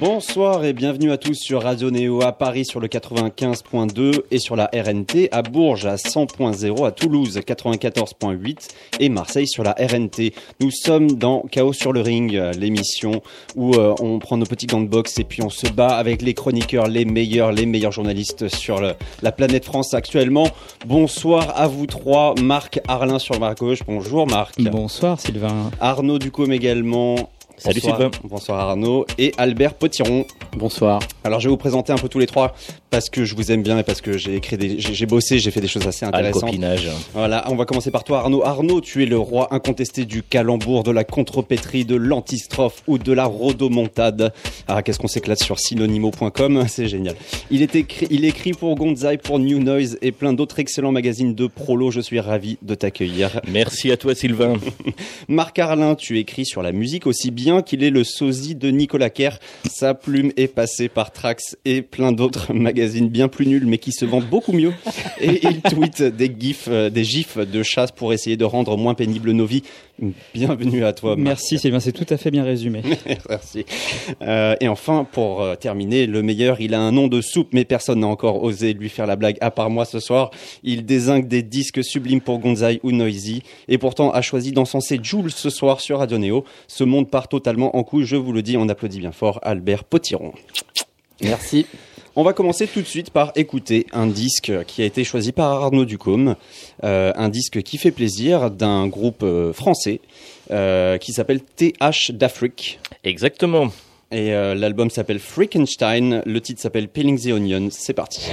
Bonsoir et bienvenue à tous sur Radio Néo à Paris sur le 95.2 et sur la RNT à Bourges à 100.0 à Toulouse 94.8 et Marseille sur la RNT. Nous sommes dans Chaos sur le ring, l'émission où euh, on prend nos petits gants de boxe et puis on se bat avec les chroniqueurs, les meilleurs, les meilleurs journalistes sur la planète France actuellement. Bonsoir à vous trois, Marc Arlin sur ma gauche. Bonjour Marc. Bonsoir Sylvain. Arnaud Ducom également Salut Sylvain. Bonsoir Arnaud et Albert Potiron. Bonsoir. Alors je vais vous présenter un peu tous les trois parce que je vous aime bien et parce que j'ai écrit des, j'ai bossé, j'ai fait des choses assez intéressantes. copinage. Voilà, on va commencer par toi Arnaud. Arnaud, tu es le roi incontesté du calembour, de la contrepétrie, de l'antistrophe ou de la rodomontade. Ah, qu'est-ce qu'on s'éclate sur synonymo.com, c'est génial. Il est écrit, il écrit pour Gonzai, pour New Noise et plein d'autres excellents magazines de prolo. Je suis ravi de t'accueillir. Merci à toi Sylvain. Marc Arlin, tu écris sur la musique aussi bien qu'il est le sosie de Nicolas Kerr. Sa plume est passée par Trax et plein d'autres magazines bien plus nuls mais qui se vendent beaucoup mieux. Et il tweet des gifs, euh, des gifs de chasse pour essayer de rendre moins pénibles nos vies. Bienvenue à toi. Marc. Merci Sylvain, c'est tout à fait bien résumé. Merci. Euh, et enfin, pour euh, terminer, le meilleur, il a un nom de soupe, mais personne n'a encore osé lui faire la blague à part moi ce soir. Il désingue des disques sublimes pour Gonzai ou Noisy, et pourtant a choisi d'encenser Jules ce soir sur Radio Néo. Ce monde part totalement en couille, je vous le dis, on applaudit bien fort Albert Potiron. Merci. On va commencer tout de suite par écouter un disque qui a été choisi par Arnaud Ducombe, euh, un disque qui fait plaisir d'un groupe euh, français euh, qui s'appelle TH d'Afrique. Exactement. Et euh, l'album s'appelle Freakenstein, le titre s'appelle Peeling the Onion. C'est parti.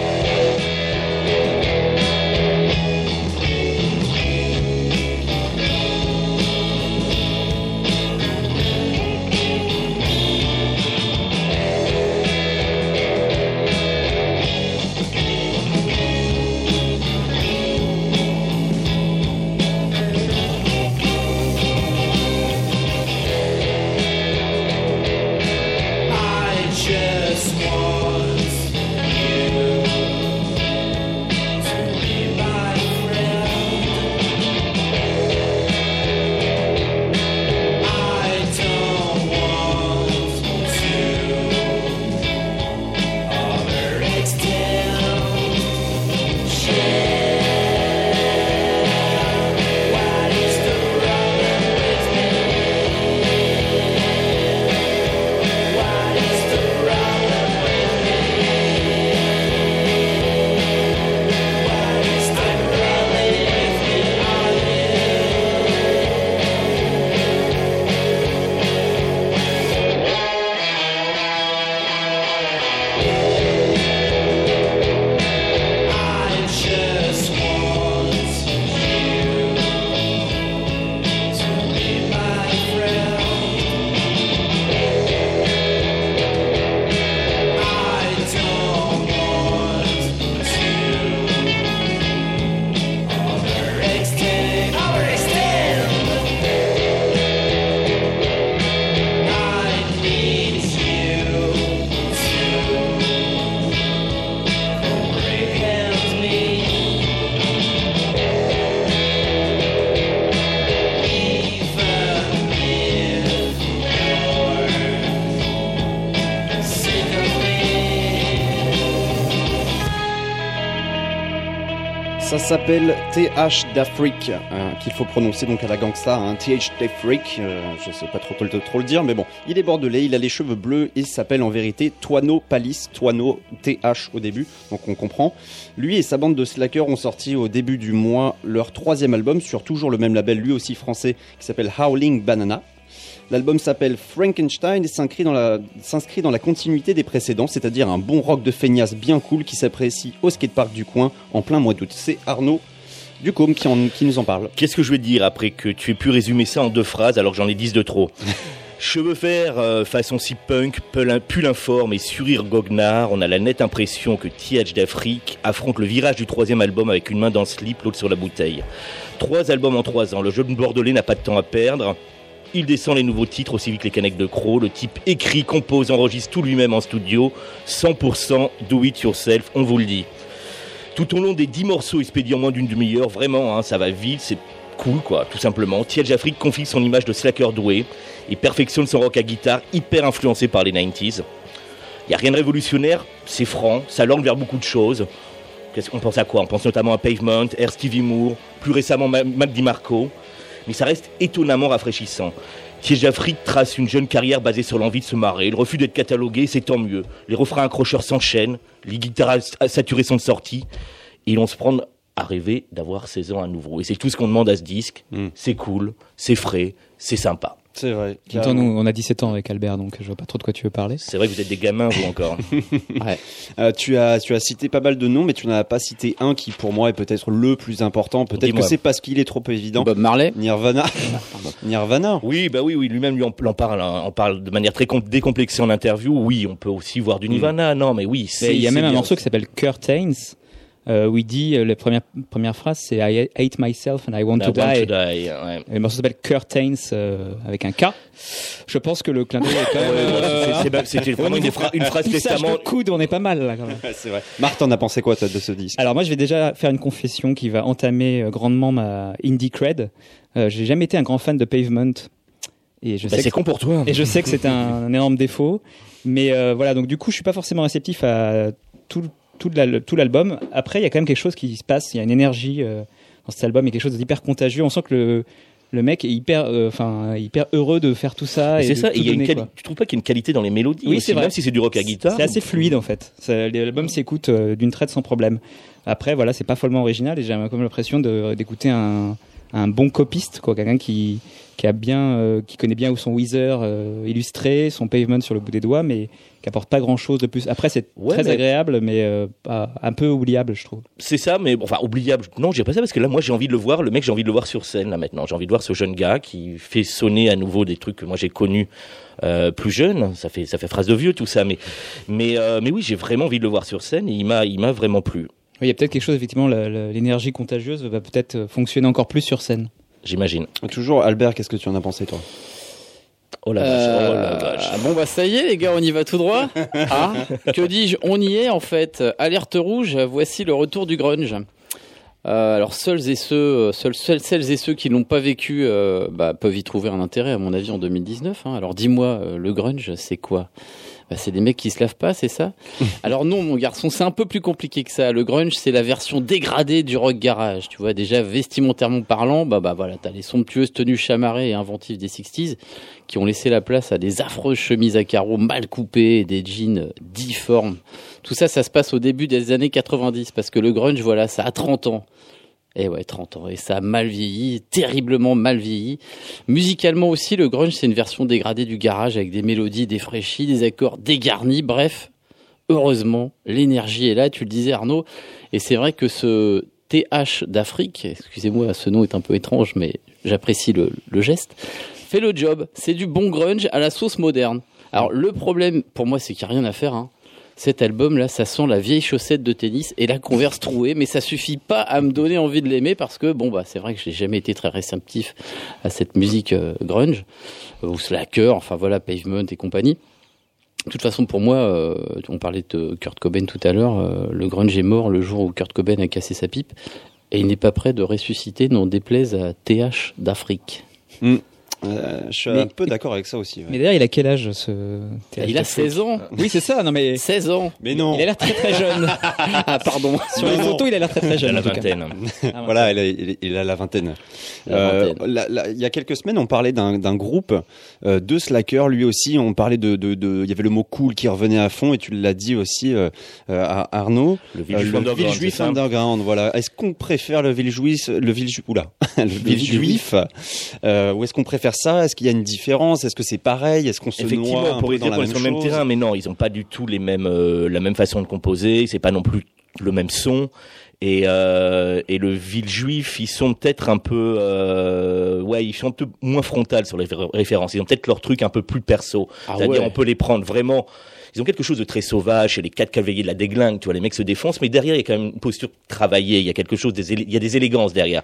Ça s'appelle TH d'Afrique, hein, qu'il faut prononcer donc à la gangsta, hein, TH d'Afrique, euh, je sais pas trop, trop, le dire, mais bon, il est bordelais, il a les cheveux bleus et s'appelle en vérité Toano Palis, Toano TH au début, donc on comprend. Lui et sa bande de slackers ont sorti au début du mois leur troisième album sur toujours le même label, lui aussi français, qui s'appelle Howling Banana. L'album s'appelle Frankenstein et s'inscrit dans, la, s'inscrit dans la continuité des précédents, c'est-à-dire un bon rock de feignasse bien cool qui s'apprécie au skatepark du coin en plein mois d'août. C'est Arnaud Ducombe qui, en- qui nous en parle. Qu'est-ce que je vais te dire après que tu aies pu résumer ça en deux phrases alors que j'en ai dix de trop? Cheveux verts, euh, façon si punk, pull, pull informe et sourire goguenard, on a la nette impression que TH d'Afrique affronte le virage du troisième album avec une main dans le slip, l'autre sur la bouteille. Trois albums en trois ans, le jeune bordelais n'a pas de temps à perdre. Il descend les nouveaux titres aussi vite que les canettes de Croc. Le type écrit, compose, enregistre tout lui-même en studio. 100% do it yourself, on vous le dit. Tout au long des 10 morceaux expédiés en moins d'une demi-heure, vraiment, hein, ça va vite, c'est cool, quoi, tout simplement. Tiedge Afrique confie son image de slacker doué et perfectionne son rock à guitare, hyper influencé par les 90s. Il n'y a rien de révolutionnaire, c'est franc, ça l'orne vers beaucoup de choses. Qu'on pense à quoi? On pense notamment à Pavement, Air Stevie Moore, plus récemment Ma- Mac DiMarco. Mais ça reste étonnamment rafraîchissant. Tiege Afrique trace une jeune carrière basée sur l'envie de se marrer. Le refus d'être catalogué, c'est tant mieux. Les refrains accrocheurs s'enchaînent, les guitares saturées sont de sortie, et l'on se prend à rêver d'avoir 16 ans à nouveau. Et c'est tout ce qu'on demande à ce disque. Mm. C'est cool, c'est frais, c'est sympa. C'est vrai. Temps, nous, on a 17 ans avec Albert, donc je vois pas trop de quoi tu veux parler. C'est vrai que vous êtes des gamins, vous encore. Euh, tu as tu as cité pas mal de noms, mais tu n'en as pas cité un qui pour moi est peut-être le plus important. Peut-être que c'est parce qu'il est trop évident. Bob Marley. Nirvana. Nirvana. Oui, bah oui, oui, lui-même lui en, en parle, hein, en parle de manière très com- décomplexée en interview. Oui, on peut aussi voir du Nirvana. Non, mais oui, il y a même un morceau qui s'appelle Curtains, euh, où il dit, euh, la première, première phrase, c'est I hate myself and I want I to want die. to die, ouais. Et le morceau s'appelle Curtains, euh, avec un K. Je pense que le clin d'œil est quand même... euh, C'était vraiment une, phra- une phrase testament. de coude, on est pas mal là quand même. c'est vrai. Marc, t'en as pensé quoi toi de ce disque? Alors moi, je vais déjà faire une confession qui va entamer euh, grandement ma indie cred. Euh, J'ai jamais été un grand fan de Pavement. Et je Bah, sais c'est que con pour toi. Et je sais que c'est un, un énorme défaut, mais euh, voilà. Donc du coup, je suis pas forcément réceptif à tout, tout, l'album. Après, il y a quand même quelque chose qui se passe. Il y a une énergie euh, dans cet album, il y a quelque chose d'hyper contagieux. On sent que le le mec est hyper, euh, enfin, hyper heureux de faire tout ça. Et C'est ça, tout il y a donner, tu trouves pas qu'il y a une qualité dans les mélodies Oui, c'est vrai. Même si c'est du rock à guitare. C'est assez fluide en fait. L'album s'écoute euh, d'une traite sans problème. Après, voilà, c'est pas follement original et j'ai comme l'impression d'écouter un, un bon copiste, quoi, quelqu'un qui qui a bien, euh, qui connaît bien où son Weezer euh, illustré, son Pavement sur le bout des doigts, mais qui apporte pas grand chose de plus. Après, c'est Ouais, très mais- agréable, mais euh, pas- un peu oubliable, je trouve. C'est ça, mais bon, enfin oubliable. Non, j'ai pas ça parce que là, moi, j'ai envie de le voir. Le mec, j'ai envie de le voir sur scène là maintenant. J'ai envie de voir ce jeune gars qui fait sonner à nouveau des trucs que moi j'ai connus euh, plus jeune. Ça fait ça fait phrase de vieux tout ça, mais mais euh, mais oui, j'ai vraiment envie de le voir sur scène et il m'a il m'a vraiment plu. Oui, Il y a peut-être quelque chose, effectivement, l'énergie contagieuse va peut-être fonctionner encore plus sur scène. J'imagine. Toujours Albert, qu'est-ce que tu en as pensé toi? Oh la vache. Oh la Euh, vache. bon bah ça y est les gars, on y va tout droit. Ah, que dis-je On y est en fait. Alerte rouge. Voici le retour du grunge. Euh, alors seuls et ceux, seuls, seuls- celles et ceux qui l'ont pas vécu, euh, bah, peuvent y trouver un intérêt à mon avis en 2019. hein. Alors dis-moi, euh, le grunge, c'est quoi? Bah, C'est des mecs qui se lavent pas, c'est ça? Alors non, mon garçon, c'est un peu plus compliqué que ça. Le grunge, c'est la version dégradée du rock garage. Tu vois, déjà vestimentairement parlant, bah bah voilà, t'as les somptueuses tenues chamarrées et inventives des 60s qui ont laissé la place à des affreuses chemises à carreaux mal coupées et des jeans difformes. Tout ça, ça se passe au début des années 90 parce que le grunge, voilà, ça a 30 ans. Et ouais, 30 ans. Et ça a mal vieilli, terriblement mal vieilli. Musicalement aussi, le grunge, c'est une version dégradée du garage avec des mélodies défraîchies, des accords dégarnis. Bref, heureusement, l'énergie est là, tu le disais Arnaud. Et c'est vrai que ce TH d'Afrique, excusez-moi, ce nom est un peu étrange, mais j'apprécie le, le geste, fait le job. C'est du bon grunge à la sauce moderne. Alors le problème, pour moi, c'est qu'il n'y a rien à faire. Hein. Cet album-là, ça sent la vieille chaussette de tennis et la converse trouée, mais ça suffit pas à me donner envie de l'aimer parce que, bon, bah, c'est vrai que j'ai jamais été très réceptif à cette musique euh, grunge, euh, ou slacker, enfin voilà, pavement et compagnie. De toute façon, pour moi, euh, on parlait de Kurt Cobain tout à l'heure, le grunge est mort le jour où Kurt Cobain a cassé sa pipe, et il n'est pas prêt de ressusciter, n'en déplaise à TH d'Afrique. Euh, Je suis Mais- un peu d'accord avec ça aussi. ouais. Mais d'ailleurs, il a quel âge ce Il a 16 ans Oui, c'est ça. Non mais 16 ans Mais non. il a l'air très très jeune. Ah, pardon Sur les non. photos, il a l'air très très jeune. la vingtaine. Ah, Voilà, il a, il a- il a la vingtaine. Euh, il y a quelques semaines, on parlait d'un groupe euh, de slackers. Lui aussi, on parlait de, de, de- il y avait le mot cool qui revenait à fond, et tu l'as dit aussi, à Arnaud. Le Euh, Underground, Villejuif c'est ça underground. Voilà. Est-ce qu'on préfère le Villejuif, le Villejuif, oula, le Villejuif, euh, ou est-ce qu'on préfère ça? Est-ce qu'il y a une différence? Est-ce que c'est pareil? Est-ce qu'on se noie Effectivement, un peu pourrait dans dire la qu'on est même sur le même terrain, mais non, ils ont pas du tout les mêmes, euh, la même façon de composer. C'est pas non plus le même son. Et, euh, et le ville juif, ils sont peut-être un peu, euh, ouais, ils sont un peu moins frontal sur les ré- références. Ils ont peut-être leur truc un peu plus perso. Ah C'est-à-dire, ouais. on peut les prendre vraiment. Ils ont quelque chose de très sauvage, c'est les quatre cavaliers de la déglingue, tu vois, les mecs se défoncent, mais derrière, il y a quand même une posture travaillée, il y a quelque chose, des il y a des élégances derrière.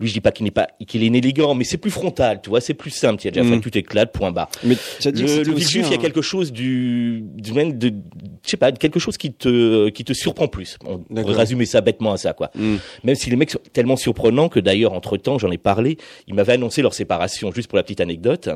lui je dis pas qu'il n'est pas qu'il est inélégant, mais c'est plus frontal, tu vois, c'est plus simple. Tiadj Afrique, Mm. tu t'éclates, point barre. Mais Le, le il y a quelque chose du, du même de, je sais pas, quelque chose qui te, qui te surprend plus. On pourrait résumer ça bêtement à ça, quoi. Mm. Même si les mecs sont tellement surprenants que d'ailleurs, entre temps, j'en ai parlé, ils m'avaient annoncé leur séparation, juste pour la petite anecdote.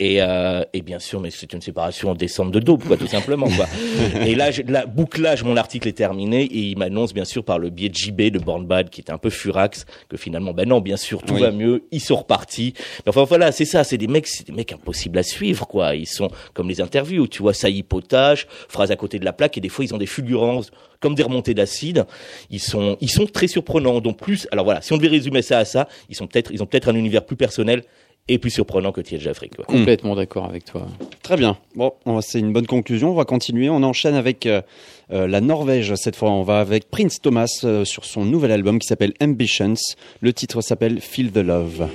Et, euh, et bien sûr, mais c'est une séparation en décembre de dope, quoi, tout simplement, quoi. et là, je- là, bouclage, mon article est terminé, et il m'annonce, bien sûr, par le biais de JB, de Born Bad, qui était un peu furax, que finalement, ben non, bien sûr, tout Oui. va mieux, ils sont repartis. Mais enfin, voilà, c'est ça, c'est des mecs, c'est des mecs impossibles à suivre, quoi. Ils sont comme les interviews, tu vois, saillipotage, phrase à côté de la plaque, et des fois, ils ont des fulgurances, comme des remontées d'acide. Ils sont, ils sont très surprenants. Donc plus, alors voilà, si on devait résumer ça à ça, ils sont peut-être, ils ont peut-être un univers plus personnel et plus surprenant que Afrique, quoi. Complètement d'accord avec toi. Très bien. Bon, c'est une bonne conclusion. On va continuer. On enchaîne avec euh, euh, la Norvège cette fois. On va avec Prince Thomas euh, sur son nouvel album qui s'appelle Ambitions. Le titre s'appelle Feel the Love.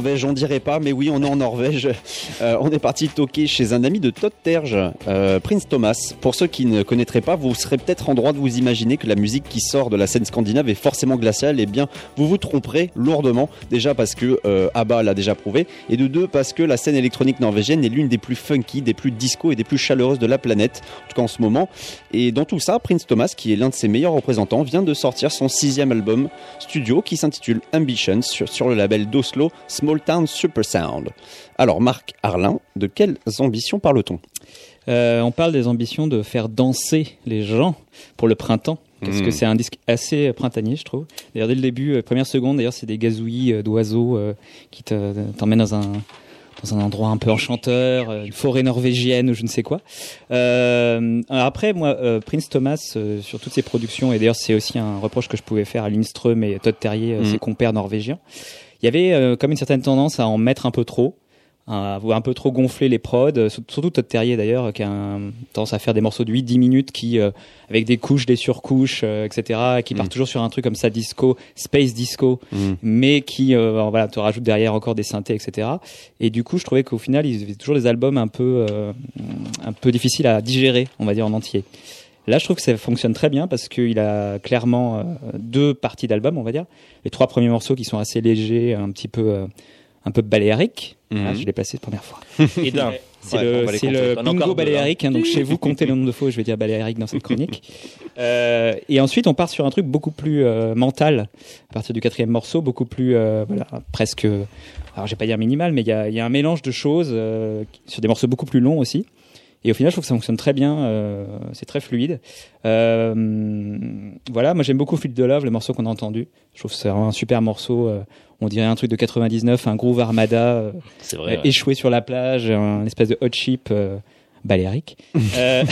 On dirait pas, mais oui, on est en Norvège. Euh, on est parti toquer chez un ami de Todd Terge, euh, Prince Thomas. Pour ceux qui ne connaîtraient pas, vous serez peut-être en droit de vous imaginer que la musique qui sort de la scène scandinave est forcément glaciale. Eh bien, vous vous tromperez lourdement. Déjà parce que euh, ABBA l'a déjà prouvé, et de deux parce que la scène électronique norvégienne est l'une des plus funky, des plus disco et des plus chaleureuses de la planète, en tout cas en ce moment. Et dans tout ça, Prince Thomas, qui est l'un de ses meilleurs représentants, vient de sortir son sixième album studio qui s'intitule Ambitions sur, sur le label d'Oslo Small Town Super Sound. Alors Marc Arlin, de quelles ambitions parle-t-on? Euh, on parle des ambitions de faire danser les gens pour le printemps. Parce Mm. que c'est un disque assez printanier, je trouve. D'ailleurs, dès le début, euh, première seconde, d'ailleurs, c'est des gazouillis euh, d'oiseaux qui te- t'emmènent dans un dans un endroit un peu enchanteur, une forêt norvégienne ou je ne sais quoi. Euh, après, moi, euh, Prince Thomas, euh, sur toutes ses productions, et d'ailleurs c'est aussi un reproche que je pouvais faire à Lindström et Todd Terje, euh, Mhm. ses compères norvégiens, il y avait euh, comme une certaine tendance à en mettre un peu trop, à un peu trop gonfler les prods, euh, surtout Todd Terje d'ailleurs, qui a un- tendance à faire des morceaux de 8-10 minutes qui, euh, avec des couches, des surcouches, euh, etc., qui Mhm. partent toujours sur un truc comme ça, disco, space disco, Mm. mais qui euh, voilà, te rajoute derrière encore des synthés, etc. Et du coup, je trouvais qu'au final, ils faisaient toujours des albums un peu, euh, un peu difficiles à digérer, on va dire en entier. Là, je trouve que ça fonctionne très bien parce qu'il a clairement euh, deux parties d'album, on va dire. Les trois premiers morceaux qui sont assez légers, un petit peu, euh, un peu baléariques. Voilà, Mhm. je l'ai placé la première fois. Et d'un. C'est Ouais, le, le bingo baléarique. hein, donc chez vous, comptez le nombre de fois où je vais dire baléarique dans cette chronique. Euh, et ensuite, on part sur un truc beaucoup plus euh, mental à partir du quatrième morceau, beaucoup plus, euh, voilà, presque. Alors, je vais pas dire minimal, mais il y a, y a un mélange de choses euh, sur des morceaux beaucoup plus longs aussi. Et au final, je trouve que ça fonctionne très bien. euh, c'est très fluide. Euh, voilà, moi j'aime beaucoup Feel the Love, le morceau qu'on a entendu. Je trouve que c'est vraiment un super morceau. euh, on dirait un truc de 99, un groove armada. euh, C'est vrai. euh, échoué sur la plage, un espèce de hot chip euh, baléarique. Euh,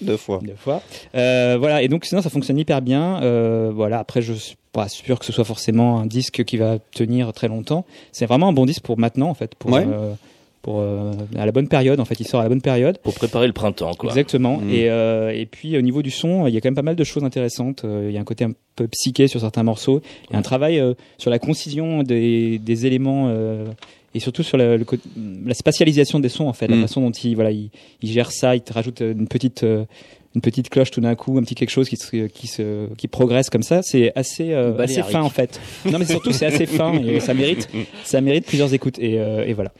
Deux fois. deux fois. Euh, voilà, et donc sinon ça fonctionne hyper bien. Euh, voilà, après je suis pas sûr que ce soit forcément un disque qui va tenir très longtemps. C'est vraiment un bon disque pour maintenant en fait, pour Ouais. Pour euh, à la bonne période en fait. Il sort à la bonne période. Pour préparer le printemps, quoi. Exactement. Mm. Et, euh, et puis au niveau du son, il y a quand même pas mal de choses intéressantes. Euh, Il y a un côté un peu psyché sur certains morceaux. Il y a un travail euh, sur la concision des, des éléments euh, et surtout sur la, le la spatialisation des sons en fait, la Mm. façon dont il voilà, il, il gère ça. Il te rajoute une petite euh, une petite cloche tout d'un coup, un petit quelque chose qui se, qui se qui progresse comme ça. C'est assez euh, assez fin en fait. Non mais surtout c'est assez fin et ça mérite ça mérite plusieurs écoutes et, euh, et voilà.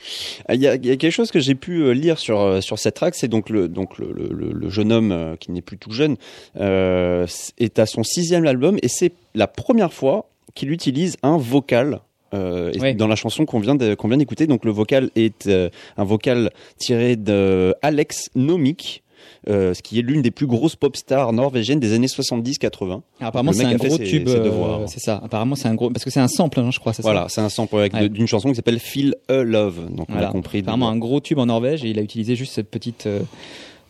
Ah, Il y, a, il y a quelque chose que j'ai pu euh, lire sur sur cette track, c'est donc le donc le, le- jeune homme qui n'est plus tout jeune euh, est à son sixième album et c'est la première fois qu'il utilise un vocal. euh, Ouais. dans la chanson qu'on vient de- qu'on vient d'écouter, donc le vocal est euh, un vocal tiré de Alex Nomik, euh, ce qui est l'une des plus grosses pop stars norvégiennes des années 70-80. Alors, apparemment c'est un gros ses- tube, euh, c'est ça. Apparemment c'est un gros parce que c'est un sample, hein, je crois. Voilà, c'est un sample avec Ouais. d'une chanson qui s'appelle Feel a Love. Donc on a compris. Apparemment un gros tube en Norvège et il a utilisé juste cette petite, euh,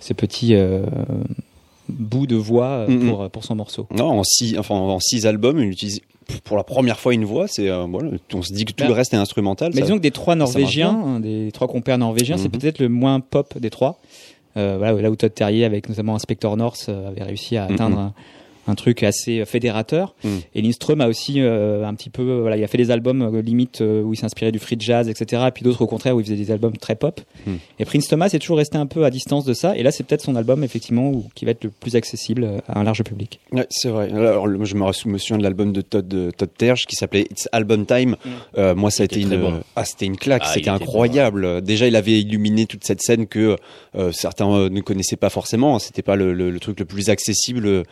ce petit euh, bout de voix pour, pour son morceau. Non, en six, enfin, en six albums, il utilise pour la première fois une voix. C'est euh, voilà, on se dit que tout Bah, le reste est instrumental. Mais ça- disons que des trois Norvégiens, hein, des trois compères norvégiens, c'est Mhm. peut-être le moins pop des trois. Euh, voilà, là où Todd Terje, avec notamment Inspector North, euh, avait réussi à Mhm. atteindre un truc assez fédérateur. Mhm. Et Lindström a aussi euh, un petit peu, euh, voilà, il a fait des albums euh, limite euh, où il s'inspirait du free jazz, etc. Et puis d'autres au contraire où il faisait des albums très pop. Mhm. Et Prince Thomas est toujours resté un peu à distance de ça. Et là, c'est peut-être son album effectivement où, qui va être le plus accessible euh, à un large public. Ouais, c'est vrai. Alors, le- je me souviens de l'album de Todd, de Todd Terje qui s'appelait It's Album Time. Euh, moi, ça a été une, bon. ah, c'était une claque, Ah, c'était était incroyable. Déjà, il avait illuminé toute cette scène que euh, certains euh, ne connaissaient pas forcément. C'était pas le, le- le truc le plus accessible euh,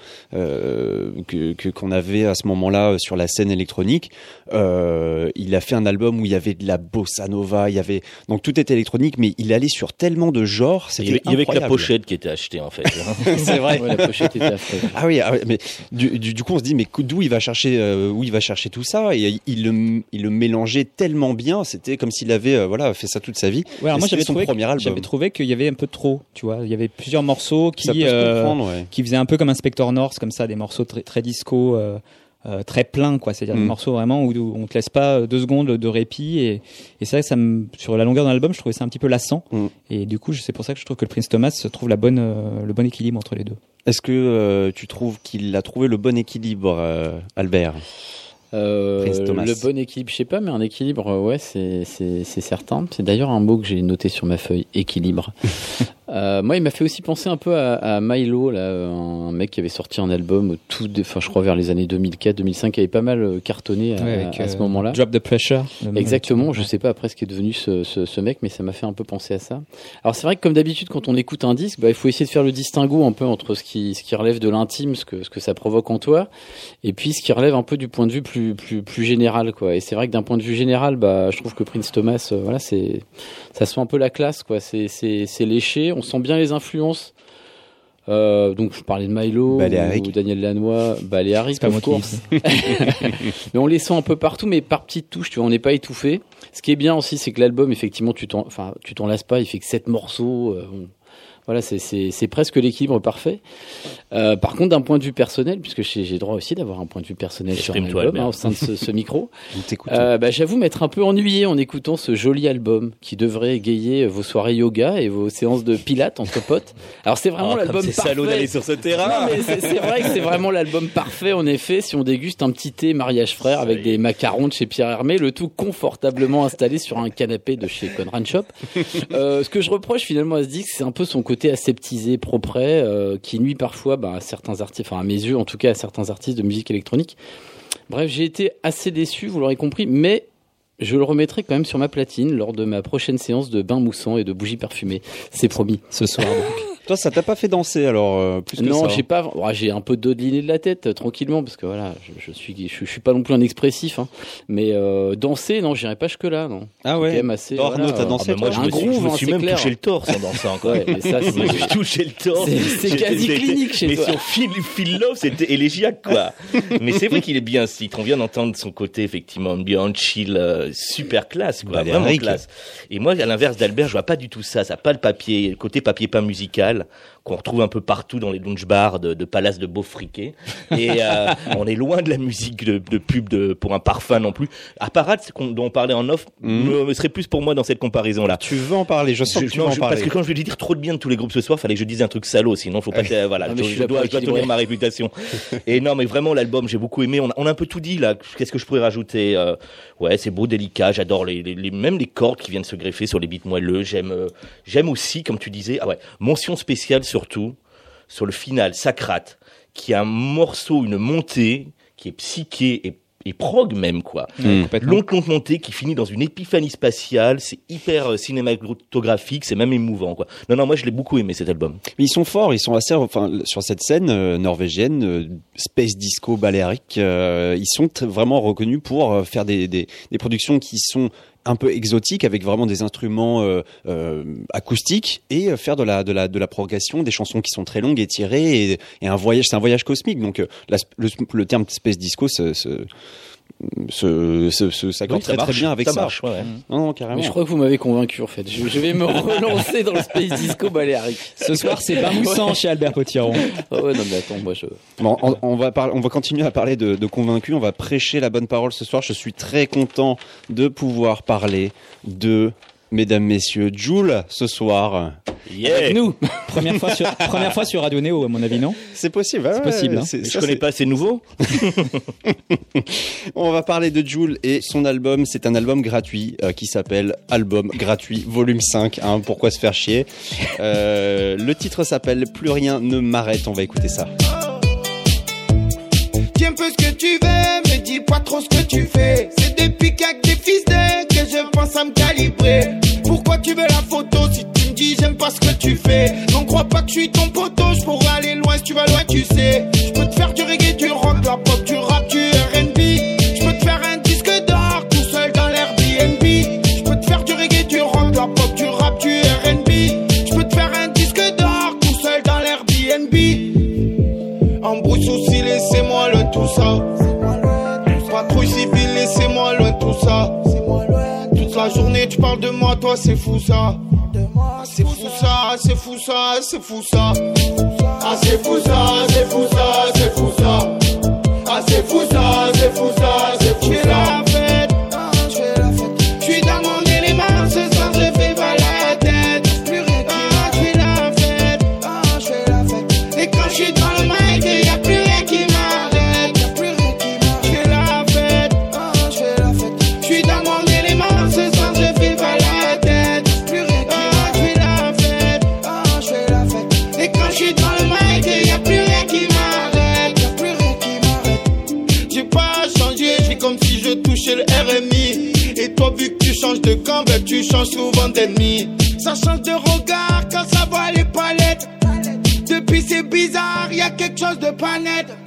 que que- qu'on avait à ce moment-là euh, sur la scène électronique. Euh, il a fait un album où il y avait de la bossa nova, il y avait donc tout était électronique, mais il allait sur tellement de genres. Il y avait, il y avait que la pochette qui était achetée, en fait. c'est vrai. Ouais, la pochette était. Ah oui, ah oui, mais du, du, du coup on se dit mais d'où il va chercher euh, où il va chercher tout ça? Et il le, il le mélangeait tellement bien, c'était comme s'il avait euh, voilà fait ça toute sa vie. Ouais, moi c'était j'avais son trouvé, premier album. j'avais trouvé qu'il y avait un peu trop, tu vois. Il y avait plusieurs morceaux qui, ça peut se euh, comprendre, ouais. qui faisaient un peu comme Inspector North, comme ça, des morceaux très, très disco, euh, euh, très pleins, quoi. C'est-à-dire Mm. des morceaux vraiment où, où on te laisse pas deux secondes de répit. Et, et c'est vrai que ça me, sur la longueur d'un album, je trouvais ça un petit peu lassant. Mm. Et du coup, c'est pour ça que je trouve que le Prince Thomas trouve la bonne, euh, le bon équilibre entre les deux. Est-ce que euh, tu trouves qu'il a trouvé le bon équilibre, euh, Albert? Euh, le bon équilibre, je sais pas, mais un équilibre, euh, ouais, c'est certain. C'est d'ailleurs un mot que j'ai noté sur ma feuille, équilibre. Euh, moi, il m'a fait aussi penser un peu à, à Milo, là, un mec qui avait sorti un album tout, enfin, je crois vers les années 2004-2005, qui avait pas mal euh, cartonné à, Ouais, avec, à ce euh, moment-là. Drop the pressure. Exactement, je sais pas après ce qui est devenu ce, ce, ce mec, mais ça m'a fait un peu penser à ça. Alors c'est vrai que comme d'habitude, quand on écoute un disque, bah, il faut essayer de faire le distinguo un peu entre ce qui, ce qui relève de l'intime, ce que, ce que ça provoque en toi, et puis ce qui relève un peu du point de vue plus, plus, plus général, quoi. Et c'est vrai que d'un point de vue général, bah, je trouve que Prince Thomas, euh, voilà, c'est, ça se fait un peu la classe, quoi. C'est, c'est, c'est léché, on sent bien les influences. Euh, donc je parlais de Milo Balearic. ou Daniel Lanois, pas of course. mais on les sent un peu partout, mais par petites touches, tu vois, on n'est pas étouffé. Ce qui est bien aussi, c'est que l'album, effectivement, tu t'en, enfin, tu t'en lasses pas. Il fait que sept morceaux. euh, bon. Voilà, c'est, presque l'équilibre parfait. Euh, par contre, d'un point de vue personnel, puisque j'ai, droit aussi d'avoir un point de vue personnel sur un album hein, au sein de ce, ce micro, euh, bah, j'avoue m'être un peu ennuyé en écoutant ce joli album qui devrait égayer vos soirées yoga et vos séances de pilates entre potes. Alors c'est vraiment Oh, l'album comme c'est parfait. salaud d'aller sur ce terrain. C'est vrai que c'est vraiment l'album parfait, en effet, si on déguste un petit thé mariage frère avec des macarons de chez Pierre Hermé, le tout confortablement installé sur un canapé de chez Conran Shop. Euh, ce que je reproche finalement à ce disque, c'est un peu son côté aseptisé, propre, euh, qui nuit parfois bah, à certains artistes, enfin à mes yeux en tout cas à certains artistes de musique électronique. Bref, j'ai été assez déçu, vous l'aurez compris, mais je le remettrai quand même sur ma platine lors de ma prochaine séance de bain moussant et de bougies parfumées. C'est promis. Ce soir. donc. Toi, ça t'a pas fait danser alors euh, plus que Non, ça j'ai pas. j'ai un peu dodeliné de la tête euh, tranquillement parce que voilà, je, je suis, je, je suis pas non plus un expressif, hein. mais euh, danser, non, j'irai pas jusque là, non. Ah ouais. quand même assez. Arnaud, voilà, t'as euh, dansé, Ah bah moi, je Un me suis, je me hein, suis même clair. touché le torse en dansant. Quoi. Ouais, mais ça, j'ai touché le torse. C'est- quasi clinique chez mais toi. sur Phil, Phil Love, c'était élégiaque, quoi. mais c'est vrai qu'il est bien ce titre. On vient d'entendre son côté, effectivement, ambiant, chill, euh, super classe, quoi. Balearic. Vraiment classe. Et moi, à l'inverse d'Albert, je vois pas du tout ça. Ça a pas le papier, le côté papier peint musical naturel qu'on retrouve un peu partout dans les lounge bars de, de Palace de Beaufriquet. Et euh, on est loin de la musique de, de pub de, pour un parfum non plus. Qu'on- dont on parlait en off, me, me serait plus pour moi dans cette comparaison-là. Tu veux en parler Je sens Je- que tu non, veux en je- parler. parce que quand je vais dire trop de bien de tous les groupes ce soir, fallait que je dise un truc salaud, sinon faut pas. que- voilà, Ah, je, dois, je dois tenir ma réputation. Et non, mais vraiment l'album, j'ai beaucoup aimé. On a, on a un peu tout dit là. Qu'est-ce que je pourrais rajouter Euh, Ouais, c'est beau, délicat. J'adore les, les, les- même les cordes qui viennent se greffer sur les beats moelleux. J'aime, euh, j'aime aussi, comme tu disais, ah ouais, mention spéciale surtout sur le final, Sacrate, qui a un morceau, une montée qui est psyché et, et prog même quoi Mm. Complètement. longue longue montée qui finit dans une épiphanie spatiale c'est hyper euh, cinématographique c'est même émouvant quoi non non moi je l'ai beaucoup aimé cet album Mais ils sont forts, ils sont assez, enfin, sur cette scène euh, norvégienne, euh, space disco baléarique, euh, ils sont vraiment reconnus pour euh, faire des, des, des productions qui sont un peu exotiques avec vraiment des instruments euh, euh, acoustiques et euh, faire de la de la de la progression des chansons qui sont très longues et tirées et, et un voyage c'est un voyage cosmique. Donc le, terme space disco se se, se, se- s'accorde Oui, ça très bien avec ça, marche ouais, ouais. non non carrément Mais je crois que vous m'avez convaincu en fait. Je, je vais me relancer dans le space disco baléarique. Ce soir, c'est pas moussant chez Albert Potiron. Ah ouais, non mais attends, moi je. Bon, on, on va parler, on va continuer à parler de, de convaincus. On va prêcher la bonne parole ce soir. Je suis très content de pouvoir parler de mesdames, messieurs, Joule ce soir. Yeah. Nous, première fois, sur, première fois sur Radio Néo, à mon avis, non C'est possible. C'est possible, hein. c'est- je ça, connais c'est- pas c'est nouveau On va parler de Joule et son album. C'est un album gratuit euh, qui s'appelle Album gratuit volume 5. Hein, pourquoi se faire chier? Euh, Le titre s'appelle Plus rien ne m'arrête. On va écouter ça. Un peu ce que tu veux, mais dis pas trop ce que tu fais. C'est depuis qu'avec des fils de je pense à me calibrer. Pourquoi tu veux la photo si tu me dis j'aime pas ce que tu fais? Non, crois pas que je suis ton poteau, je pourrais aller loin si tu vas loin, tu sais. Je peux te faire du reggae, du rock, la pop, du rap, du RB. Je peux te faire un disque d'or tout seul dans l'Airbnb. Je peux te faire du reggae, du rock, la pop, du rap, du RB. Je peux te faire un disque d'or tout seul dans l'Airbnb. En brousse tu parles de moi, toi, c'est fou ça. Ah, C'est fou ça, c'est fou ça, c'est fou ça. Ah, c'est fou ça, c'est fou ça, c'est fou ça. Ah, c'est fou ça, c'est fou ça, quelque chose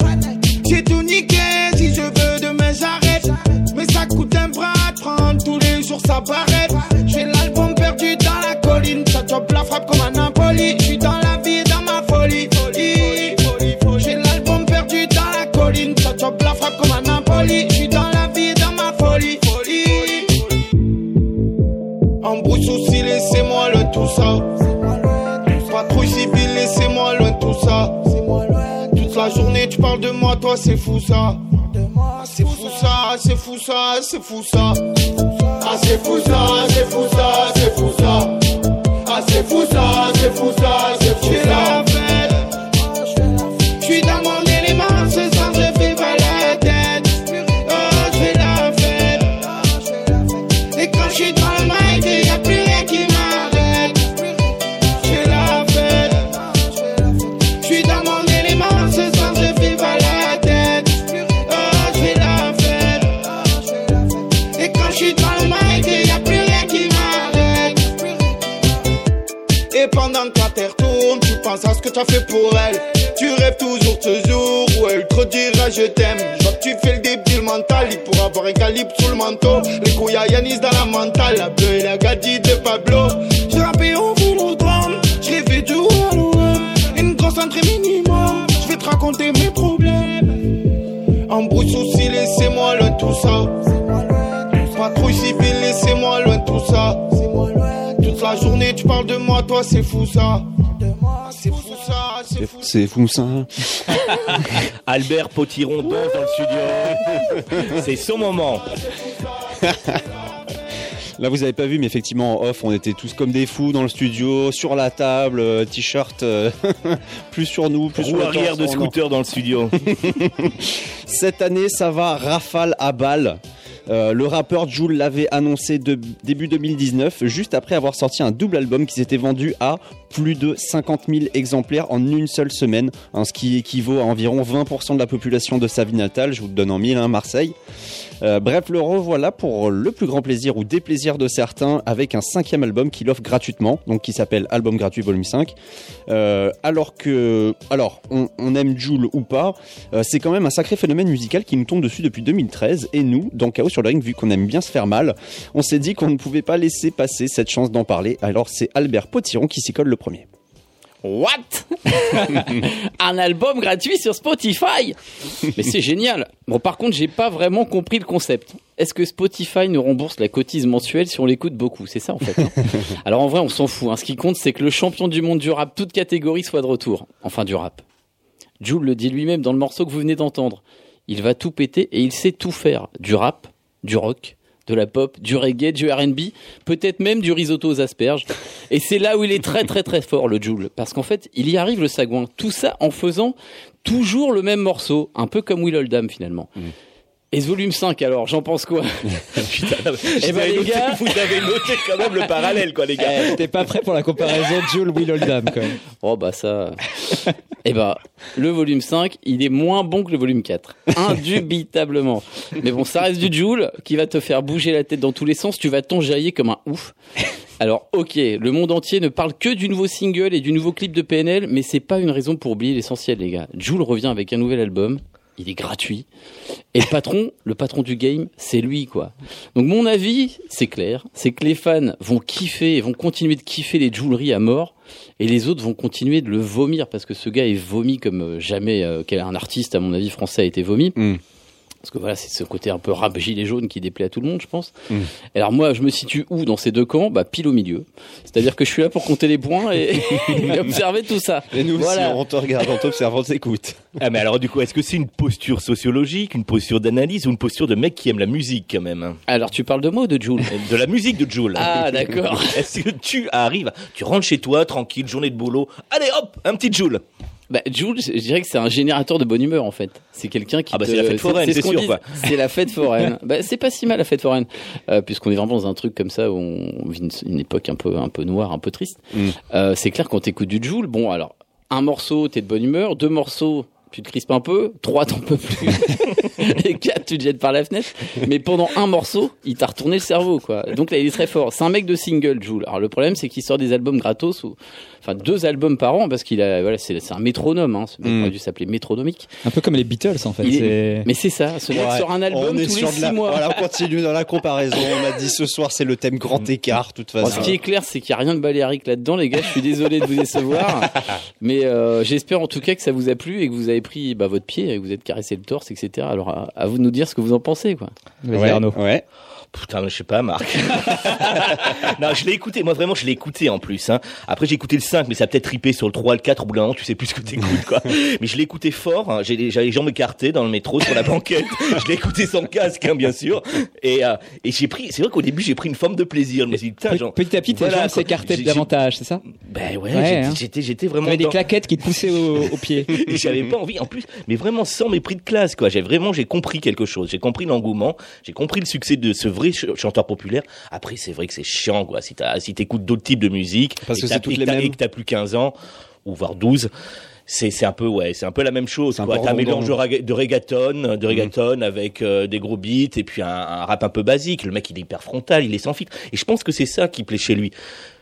il pourra avoir un calibre sous le manteau. Les couilles à Yanis dans la mentale, la bleue et la gadie de Pablo. J'ai rappé au vélodrome, j'ai fait du one Une grosse entrée minimum, je vais te raconter mes problèmes. Embrouille souci, laissez-moi loin tout ça. Patrouille civile, laissez-moi loin tout ça. La journée, tu parles de moi, toi, c'est fou ça. C'est fou ça, c'est fou C'est fou ça. Albert Potiron danse dans le studio. C'est son moment. Là, vous avez pas vu, mais effectivement, en off, on était tous comme des fous dans le studio, sur la table, euh, t-shirt, euh, plus sur nous, plus sur Roue le arrière torse, de scooter dans le studio. Cette année, ça va rafale à balles. Euh, le rappeur Jul l'avait annoncé début 2019, juste après avoir sorti un double album qui s'était vendu à plus de 50 000 exemplaires en une seule semaine, hein, ce qui équivaut à environ 20% de la population de sa ville natale. Je vous le donne en mille, hein, Marseille. Euh, bref, le revoilà pour le plus grand plaisir ou déplaisir de certains avec un cinquième album qu'il offre gratuitement, donc qui s'appelle Album gratuit volume 5. Euh, alors que, alors, on, aime Joule ou pas, euh, c'est quand même un sacré phénomène musical qui nous tombe dessus depuis 2013. Et nous, dans Chaos sur le ring, vu qu'on aime bien se faire mal, on s'est dit qu'on ne pouvait pas laisser passer cette chance d'en parler. Alors c'est Albert Potiron qui s'y colle le premier. What? Un album gratuit sur Spotify Mais c'est génial. Bon, par contre, j'ai pas vraiment compris le concept. Est-ce que Spotify nous rembourse la cotise mensuelle si on l'écoute beaucoup? C'est ça en fait. hein Alors en vrai, on s'en fout. hein. Ce qui compte, c'est que le champion du monde du rap, toute catégorie, soit de retour. Enfin, du rap. Jules le dit lui-même dans le morceau que vous venez d'entendre. Il va tout péter et il sait tout faire. Du rap, du rock, de la pop, du reggae, du R&B, peut-être même du risotto aux asperges. Et c'est là où il est très très très fort le Joule, parce qu'en fait, il y arrive le sagouin. Tout ça en faisant toujours le même morceau, un peu comme Will Oldham finalement. Et ce volume 5 alors, j'en pense quoi Putain, Eh ben, les noté, gars- vous avez noté quand même le parallèle, quoi, les gars. Eh, T'es pas prêt pour la comparaison Jules Will Oldham quand même. Oh bah ça... Eh bah, le volume 5, il est moins bon que le volume 4. Indubitablement. Mais bon, ça reste du Joule qui va te faire bouger la tête dans tous les sens. Tu vas t'enjailler comme un ouf. Alors, ok, le monde entier ne parle que du nouveau single et du nouveau clip de PNL, mais c'est pas une raison pour oublier l'essentiel, les gars. Joule revient avec un nouvel album. Il est gratuit. Et le patron, le patron du game, c'est lui, quoi. Donc, mon avis, c'est clair. C'est que les fans vont kiffer et vont continuer de kiffer les Jouleries à mort. Et les autres vont continuer de le vomir parce que ce gars est vomi comme euh, jamais euh, qu'un artiste, à mon avis, français a été vomi. Mm. Parce que voilà, c'est ce côté un peu rap gilet jaune qui déplaît à tout le monde, je pense. Mm. Alors moi, je me situe où dans ces deux camps? Bah pile au milieu. C'est-à-dire que je suis là pour compter les points et, et observer tout ça. Et nous Voilà. aussi, on te regarde, on t'observe, on t'écoute. Ah, mais alors, du coup, est-ce que c'est une posture sociologique, une posture d'analyse ou une posture de mec qui aime la musique, quand même? Alors tu parles de moi ou de Jules De la musique de Joule. Ah d'accord. Est-ce que tu arrives, tu rentres chez toi, tranquille, journée de boulot, allez hop, un petit Joule Bah, Jules, je dirais que c'est un générateur de bonne humeur en fait. C'est quelqu'un qui Ah bah, te- c'est la fête foraine, ce c'est qu'on sûr. C'est la fête foraine. bah, c'est pas si mal la fête foraine, euh, puisqu'on est vraiment dans un truc comme ça où on vit une, une époque un peu un peu noire, un peu triste. Mm. Euh, c'est clair quand t'écoutes du Joule, bon alors un morceau t'es de bonne humeur, deux morceaux tu te crispes un peu. Trois, t'en peux plus. et quatre, tu te jettes par la fenêtre. Mais pendant un morceau, il t'a retourné le cerveau, quoi. Donc là, il est très fort. C'est un mec de single, Jules. Alors le problème, c'est qu'il sort des albums gratos ou, enfin, deux albums par an parce qu'il a, voilà, c'est un métronome, hein. Ce mec Mm. aurait dû s'appeler métronomique. Un peu comme les Beatles en fait. Est- Mais c'est ça. Ce mec Ouais, sort un album on est tous les six la... mois. Voilà, on continue dans la comparaison. On a dit ce soir, c'est le thème grand écart, de toute Bon, façon. ce qui est clair, c'est qu'il n'y a rien de baléarique là-dedans, les gars. Je suis désolé de vous décevoir, mais euh, j'espère en tout cas que ça vous a plu et que vous avez pris bah, votre pied et que vous êtes caressé le torse, etc. Alors à, à vous de nous dire ce que vous en pensez, quoi. Ouais, Arnaud. ouais. Putain, je sais pas, Marc. non, je l'ai écouté. Moi, vraiment, je l'ai écouté en plus. Hein. Après, j'ai écouté le 5, mais ça a peut-être ripé sur le 3, le 4. Au bout d'un moment, tu sais plus ce que t'écoutes, quoi. mais je l'ai écouté fort. Hein. J'avais les jambes écartées dans le métro, sur la banquette. je l'ai écouté sans casque, hein, bien sûr. Et, euh, et j'ai pris, c'est vrai qu'au début, j'ai pris une forme de plaisir. Je me suis dit, putain, Pe- genre, Petit à petit, tes voilà, jambes s'écartaient davantage, c'est ça? Ben ouais, Ouais, j'étais- j'étais, vraiment T'avais des dans- claquettes qui te poussaient au, au pied. et j'avais pas envie en plus mais vraiment sans mépris de classe quoi j'ai vraiment j'ai compris quelque chose j'ai compris l'engouement j'ai compris le succès de ce vrai ch- chanteur populaire. Après c'est vrai que c'est chiant quoi. Si t'as si t'écoutes d'autres types de musique Parce et que c'est toutes les mêmes. et que t'as plus 15 ans ou voire 12 c'est un peu ouais c'est un peu la même chose quoi. t'as un mélange de, reggaeton de reggaeton avec euh, des gros beats et puis un, un rap un peu basique. Le mec il est hyper frontal il est sans filtre. Et je pense que c'est ça qui plaît chez lui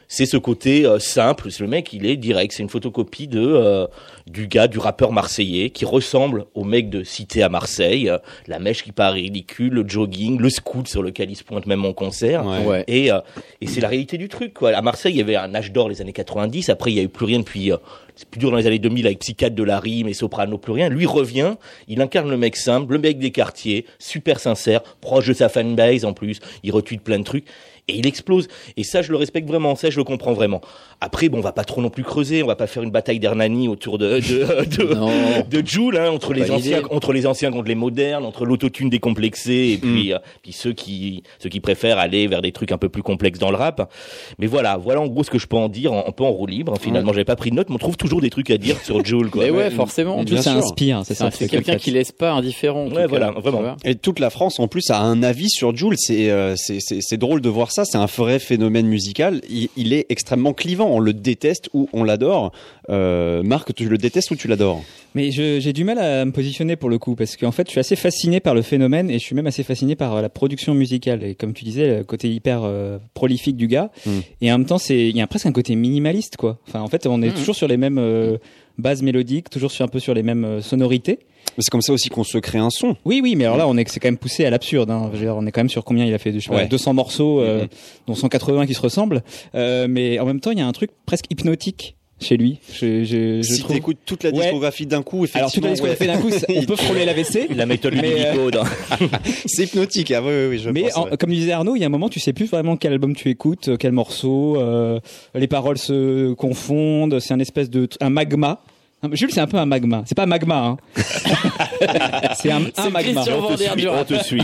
c'est ce côté euh, simple. C'est le mec, il est direct. C'est une photocopie de euh, du gars, du rappeur marseillais, qui ressemble au mec de Cité à Marseille. Euh, la mèche qui paraît ridicule, le jogging, le scout sur lequel il se pointe même en concert. Ouais. Et, euh, et c'est la réalité du truc. Quoi. À Marseille, il y avait un âge d'or les années 90. Après, il y a eu plus rien depuis. euh, c'est plus dur dans les années 2000 avec Psychiatre de la rime et Soprano, plus rien. Lui revient, il incarne le mec simple, le mec des quartiers, super sincère, proche de sa fanbase en plus. Il retweet plein de trucs. Et il explose. Et ça, je le respecte vraiment. Ça, je le comprends vraiment. Après, bon, on va pas trop non plus creuser. On va pas faire une bataille d'Hernani autour de, de, de, de Joule, hein, entre les anciens, entre les anciens contre les modernes, entre l'autotune décomplexé et puis, euh, puis ceux qui, ceux qui préfèrent aller vers des trucs un peu plus complexes dans le rap. Mais voilà, voilà en gros ce que je peux en dire, en- un peu en roue libre. hein. Finalement, j'avais pas pris de note, mais on trouve toujours des trucs à dire sur Joule, quoi. Mais ouais, forcément. En plus, ça sûr. inspire, c'est C'est ça. un- c'est c'est quelqu'un qui laisse pas indifférent. Ouais, cas. voilà, vraiment. Et toute la France, en plus, a un avis sur Jules. C'est euh, c'est- c'est c'est drôle de voir ça. C'est un vrai phénomène musical. Il, il est extrêmement clivant. On le déteste ou on l'adore. Euh, Marc, tu le détestes ou tu l'adores Mais j'ai du mal à me positionner pour le coup, parce qu'en fait, je suis assez fasciné par le phénomène et je suis même assez fasciné par euh, la production musicale. Et comme tu disais, le côté hyper euh, prolifique du gars. Mm. Et en même temps, c'est il y a presque un côté minimaliste, quoi. Enfin, en fait, on est Mm. toujours sur les mêmes euh, bases mélodiques, toujours sur un peu sur les mêmes sonorités. Mais c'est comme ça aussi qu'on se crée un son. Oui, oui, mais alors là, on est, c'est quand même poussé à l'absurde. Hein. Je veux dire, on est quand même sur combien il a fait de, je sais pas, Ouais. 200 morceaux, euh, dont 180 qui se ressemblent. Euh, mais en même temps, il y a un truc presque hypnotique chez lui. Je, je, je si trouve. t'écoutes toute la Ouais. discographie d'un coup, effectivement, Alors, toute la discographie ouais. d'un coup, on peut frôler l'AVC. La méthode euh, hein. c'est hypnotique. Ah oui, oui, oui, je Mais pense, en- ouais. comme disait Arnaud, il y a un moment, tu sais plus vraiment quel album tu écoutes, euh, quel morceau. euh, les paroles se confondent. C'est un espèce de un magma. Mais Jules, c'est un peu un magma. C'est pas un magma. Hein. c'est un, un C'est magma. On te suit, du on rap. te suit.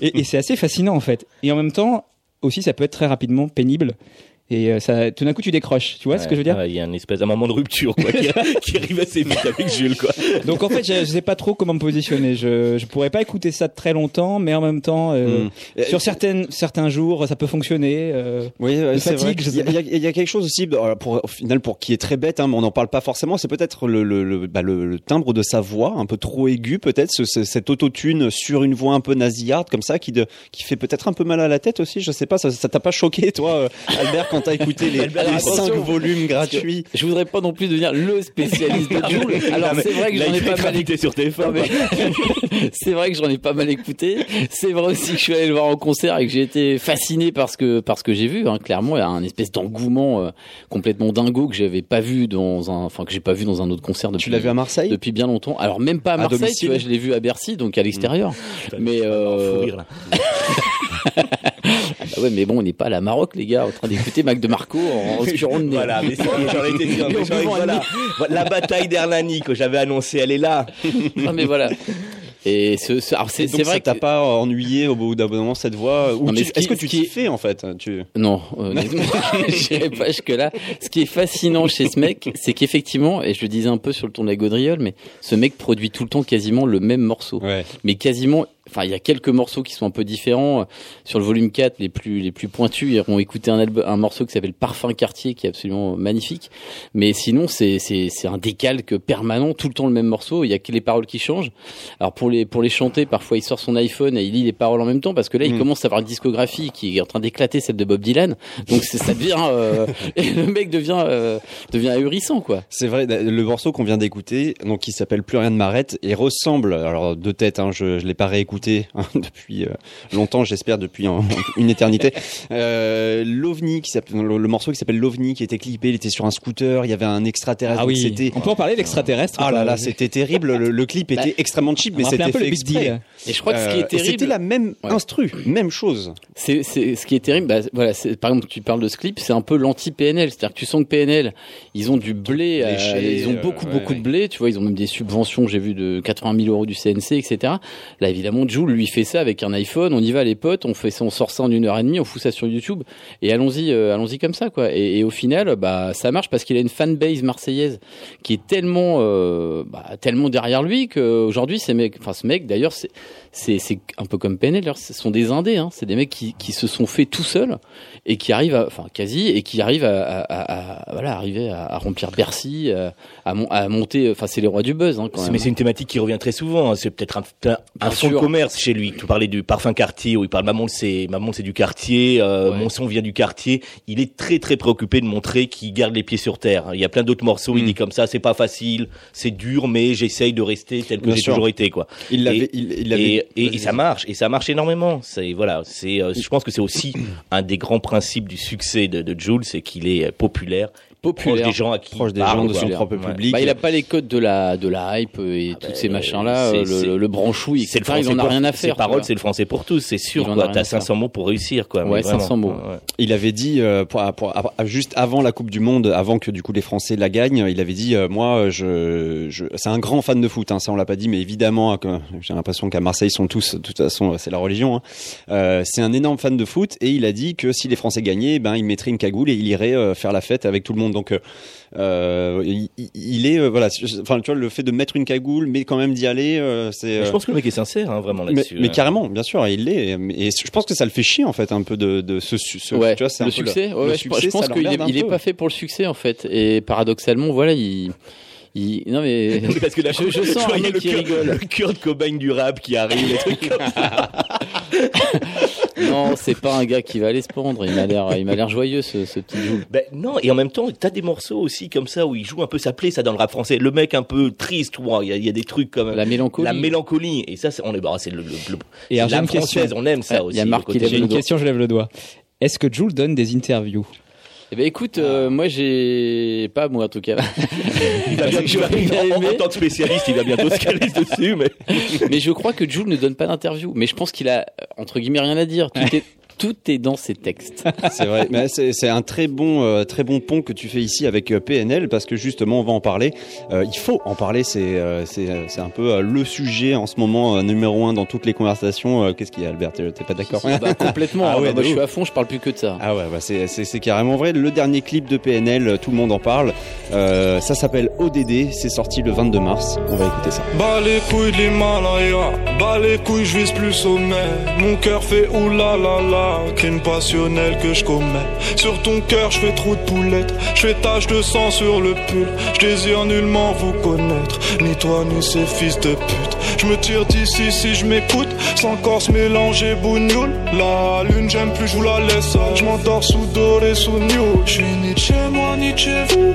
Et, et c'est assez fascinant en fait. Et en même temps, aussi, ça peut être très rapidement pénible. Et euh, ça, tout d'un coup, tu décroches. Tu vois ce que je veux dire? Ouais, Il y a un espèce d'un moment de rupture quoi, qui, qui arrive assez vite avec Jules. Quoi. Donc en fait, je, je sais pas trop comment me positionner. Je, je pourrais pas écouter ça très longtemps, mais en même temps, euh, Mm. sur certaines, certains jours, ça peut fonctionner. euh, Oui, ouais, c'est fatigue, vrai. je Il y, a- sais il y a- il y a quelque chose aussi, pour, au final, pour qui est très bête, hein, mais on n'en parle pas forcément. C'est peut-être le, le, le, bah, le- le timbre de sa voix, un peu trop aigu, peut-être ce, ce- cette autotune sur une voix un peu nasillarde comme ça, qui, de, qui fait peut-être un peu mal à la tête aussi. Je sais pas, ça, ça t'a pas choqué, toi, euh, Albert, quand t'as écouté les, les cinq volumes gratuits Je voudrais pas non plus devenir le spécialiste de Joule. Alors c'est vrai que j'en ai pas mal invité sur TF1. Non, mais- c'est vrai que j'en ai pas mal écouté. C'est vrai aussi que je suis allé le voir en concert et que j'ai été fasciné par ce que par ce que j'ai vu. hein. Clairement, il y a un espèce d'engouement euh, complètement dingo que j'avais pas vu dans un, enfin que j'ai pas vu dans un autre concert depuis. Tu l'as vu à Marseille? depuis bien longtemps. Alors même pas à Marseille, domicile tu vois, je l'ai vu à Bercy, donc à l'extérieur. Mais Fou rire, là. ouais, mais bon, on n'est pas à la Maroc, les gars, en train d'écouter Mac de Marco en respirant le nez. Voilà, mais en ai- buvant un voilà. La bataille d'Hernani que j'avais annoncée, elle est là. Non, mais voilà. Et ce, ce- alors c'est vrai ça t'a que pas ennuyé au bout d'un moment cette voix Est-ce que tu t'y fais en fait tu... Non, honnêtement, j'irai pas jusque là. Ce qui est fascinant chez ce mec, c'est qu'effectivement, et je le disais un peu sur le ton de la gaudriole, mais ce mec produit tout le temps quasiment le même morceau. Ouais. Mais quasiment, enfin il y a quelques morceaux qui sont un peu différents. Sur le volume 4 les plus les plus pointus ils auront écouté un album, un morceau qui s'appelle Parfum Quartier qui est absolument magnifique. Mais sinon c'est c'est c'est un décalque permanent tout le temps le même morceau. Il y a que les paroles qui changent. Alors pour les pour les chanter parfois il sort son iPhone et il lit les paroles en même temps parce que là il Mm. commence à avoir une discographie qui est en train d'éclater celle de Bob Dylan. Donc c'est- ça devient euh, et le mec devient euh, devient ahurissant quoi. C'est vrai, le morceau qu'on vient d'écouter, donc qui s'appelle Plus rien ne m'arrête, et ressemble, alors de tête, hein, je ne l'ai pas réécouté hein, depuis euh, longtemps, j'espère depuis un- une éternité. Euh, L'OVNI, qui le, le morceau qui s'appelle L'OVNI, qui était clippé, il était sur un scooter, il y avait un extraterrestre, Ah oui, on peut en parler l'extraterrestre. Ah là là, c'était terrible, le, le clip était Bah, extrêmement cheap, mais c'était un peu fait exprès. Et je crois que ce qui Euh, est terrible C'était la même Ouais. instru, même chose. C'est, ce qui est terrible, bah, voilà, c'est, par exemple, tu parles de ce clip, c'est un peu l'anti-PNL, c'est-à-dire que tu sens que PNL, ils ont du blé, euh, Léché, ils ont euh, beaucoup, ouais, beaucoup ouais. de blé, tu vois, ils ont même des subventions, j'ai vu, de 80 000 euros du CNC, etc. Là, évidemment, Jules lui fait ça avec un iPhone, on y va les potes, on fait ça, on sort ça en une heure et demie, on fout ça sur YouTube, et allons-y, euh, allons-y comme ça, quoi. Et, et au final, bah, ça marche parce qu'il a une fanbase marseillaise qui est tellement, euh, bah, tellement derrière lui qu'aujourd'hui, ces mecs, enfin, ce mec, d'ailleurs, c'est, c'est, un peu comme PNL, ce sont des indés, hein. c'est des mecs qui, qui se sont faits tout seuls et qui arrivent, à, enfin quasi, et qui arrivent à, à, à- à- voilà, arriver à, remplir Bercy, à, à, mon- à monter, enfin c'est les rois du buzz, hein, quand C'est- même. Mais c'est une thématique qui revient très souvent. hein. C'est peut-être un, un, un Bien fond de sûr. Commerce chez lui. Tu parlais du parfum quartier où il parle maman c'est maman c'est du quartier, euh, Ouais. mon son vient du quartier. Il est très très préoccupé de montrer qu'il garde les pieds sur terre. Il y a plein d'autres morceaux. Il Mm. dit comme ça, c'est pas facile, c'est dur, mais j'essaye de rester tel que j'ai toujours été quoi. Il Et- l'avait, il, il l'avait- Et, et- et Vas-y. ça marche, et ça marche énormément. C'est voilà, c'est, euh, je pense que c'est aussi un des grands principes du succès de, de Jules, c'est qu'il est euh, populaire, proche des gens à qui proche il des parle, gens de son propre Ouais. public. Bah, il a pas les codes de la de la hype et tous bah, ces machins là, c'est- le, le, le branchouille, C'est le français il en a pour- rien à Ses faire. paroles, c'est le français pour tous, c'est sûr. T'as à faire. 500 mots pour réussir, quoi. Ouais, mais vraiment. 500 mots. Il avait dit euh, pour, pour- à- juste avant la Coupe du Monde, avant que du coup les Français la gagnent, il avait dit euh, moi je, je c'est un grand fan de foot, hein, ça on l'a pas dit, mais évidemment hein, j'ai l'impression qu'à Marseille ils sont tous de toute façon c'est la religion. hein. Euh, c'est un énorme fan de foot et il a dit que si les Français gagnaient, ben il mettrait une cagoule et il irait euh, faire la fête avec tout le monde. Donc euh, euh, il, il est euh, voilà, enfin tu vois le fait de mettre une cagoule mais quand même d'y aller, euh, c'est euh, Je pense que le mec est sincère, hein, vraiment mais, là-dessus. mais carrément, bien sûr, il l'est. Et je pense que ça le fait chier en fait un peu de, de ce, ce Ouais, tu vois, le succès. ouais, le ouais, je- succès, je pense qu'il est, il est pas fait pour le succès en fait. Et paradoxalement, voilà, il, il non mais Oui, Parce que là, je, je sens un voyais mec le qui cœur- rigole. Le Kurt Cobain du rap qui arrive, les trucs comme ça. Non, c'est pas un gars qui va aller se pendre. Il m'a l'air, il m'a l'air joyeux ce, ce petit Jules. Ben non, et en même temps, t'as des morceaux aussi comme ça où il joue un peu sa plaie, ça dans le rap français. Le mec un peu triste, il y, a- il y a des trucs comme La mélancolie. la mélancolie. Et ça, c'est, on est, bah, c'est le, le, le- Et l'âme une question. française, on aime ça Ouais, aussi. il y a Marc qui lève une doigt. question, je lève le doigt. Est-ce que Jules donne des interviews? Eh ben écoute, euh, moi j'ai pas moi en tout cas, Il va bien- en, tant que spécialiste, il va bientôt se caler dessus, mais. mais je crois que Jules ne donne pas d'interview. Mais je pense qu'il a entre guillemets rien à dire. Tout est tout est dans ses textes. C'est vrai, mais c'est c'est un très bon, euh, très bon pont que tu fais ici avec euh, PNL parce que justement on va en parler. Euh, il faut en parler, c'est euh, c'est c'est un peu euh, le sujet en ce moment euh, numéro un dans toutes les conversations. Euh, Qu'est-ce qu'il y a, Albert? T'es t'es pas d'accord? Bah, complètement. Ah ouais, Ah, de moi, je suis à fond, je parle plus que de ça. Ah ouais, bah c'est c'est c'est carrément vrai. Le dernier clip de PNL, euh, tout le monde en parle. Euh, ça s'appelle ODD. C'est sorti le 22 mars. On va écouter ça. Bas les couilles de l'Himalaya, les couilles, je vise plus sommet. Mon cœur fait oulala, crime passionnel que je commets. Sur ton cœur, je fais trou de poulette, je fais tache de sang sur le pull. Je désire nullement vous connaître, ni toi ni ces fils de pute. Je me tire d'ici si je m'écoute, sans corse mélanger bougnoule. La lune, j'aime plus, je vous la laisse. Je m'endors sous doré, sous new. Je suis ni chez moi, ni chez vous.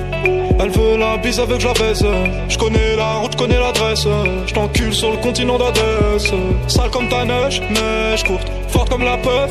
Elle veut la bise avec la baise. Je connais la route, je connais l'adresse. Je t'encule sur le continent d'Adès. Sale comme ta neige, neige courte. Forte comme la peuf,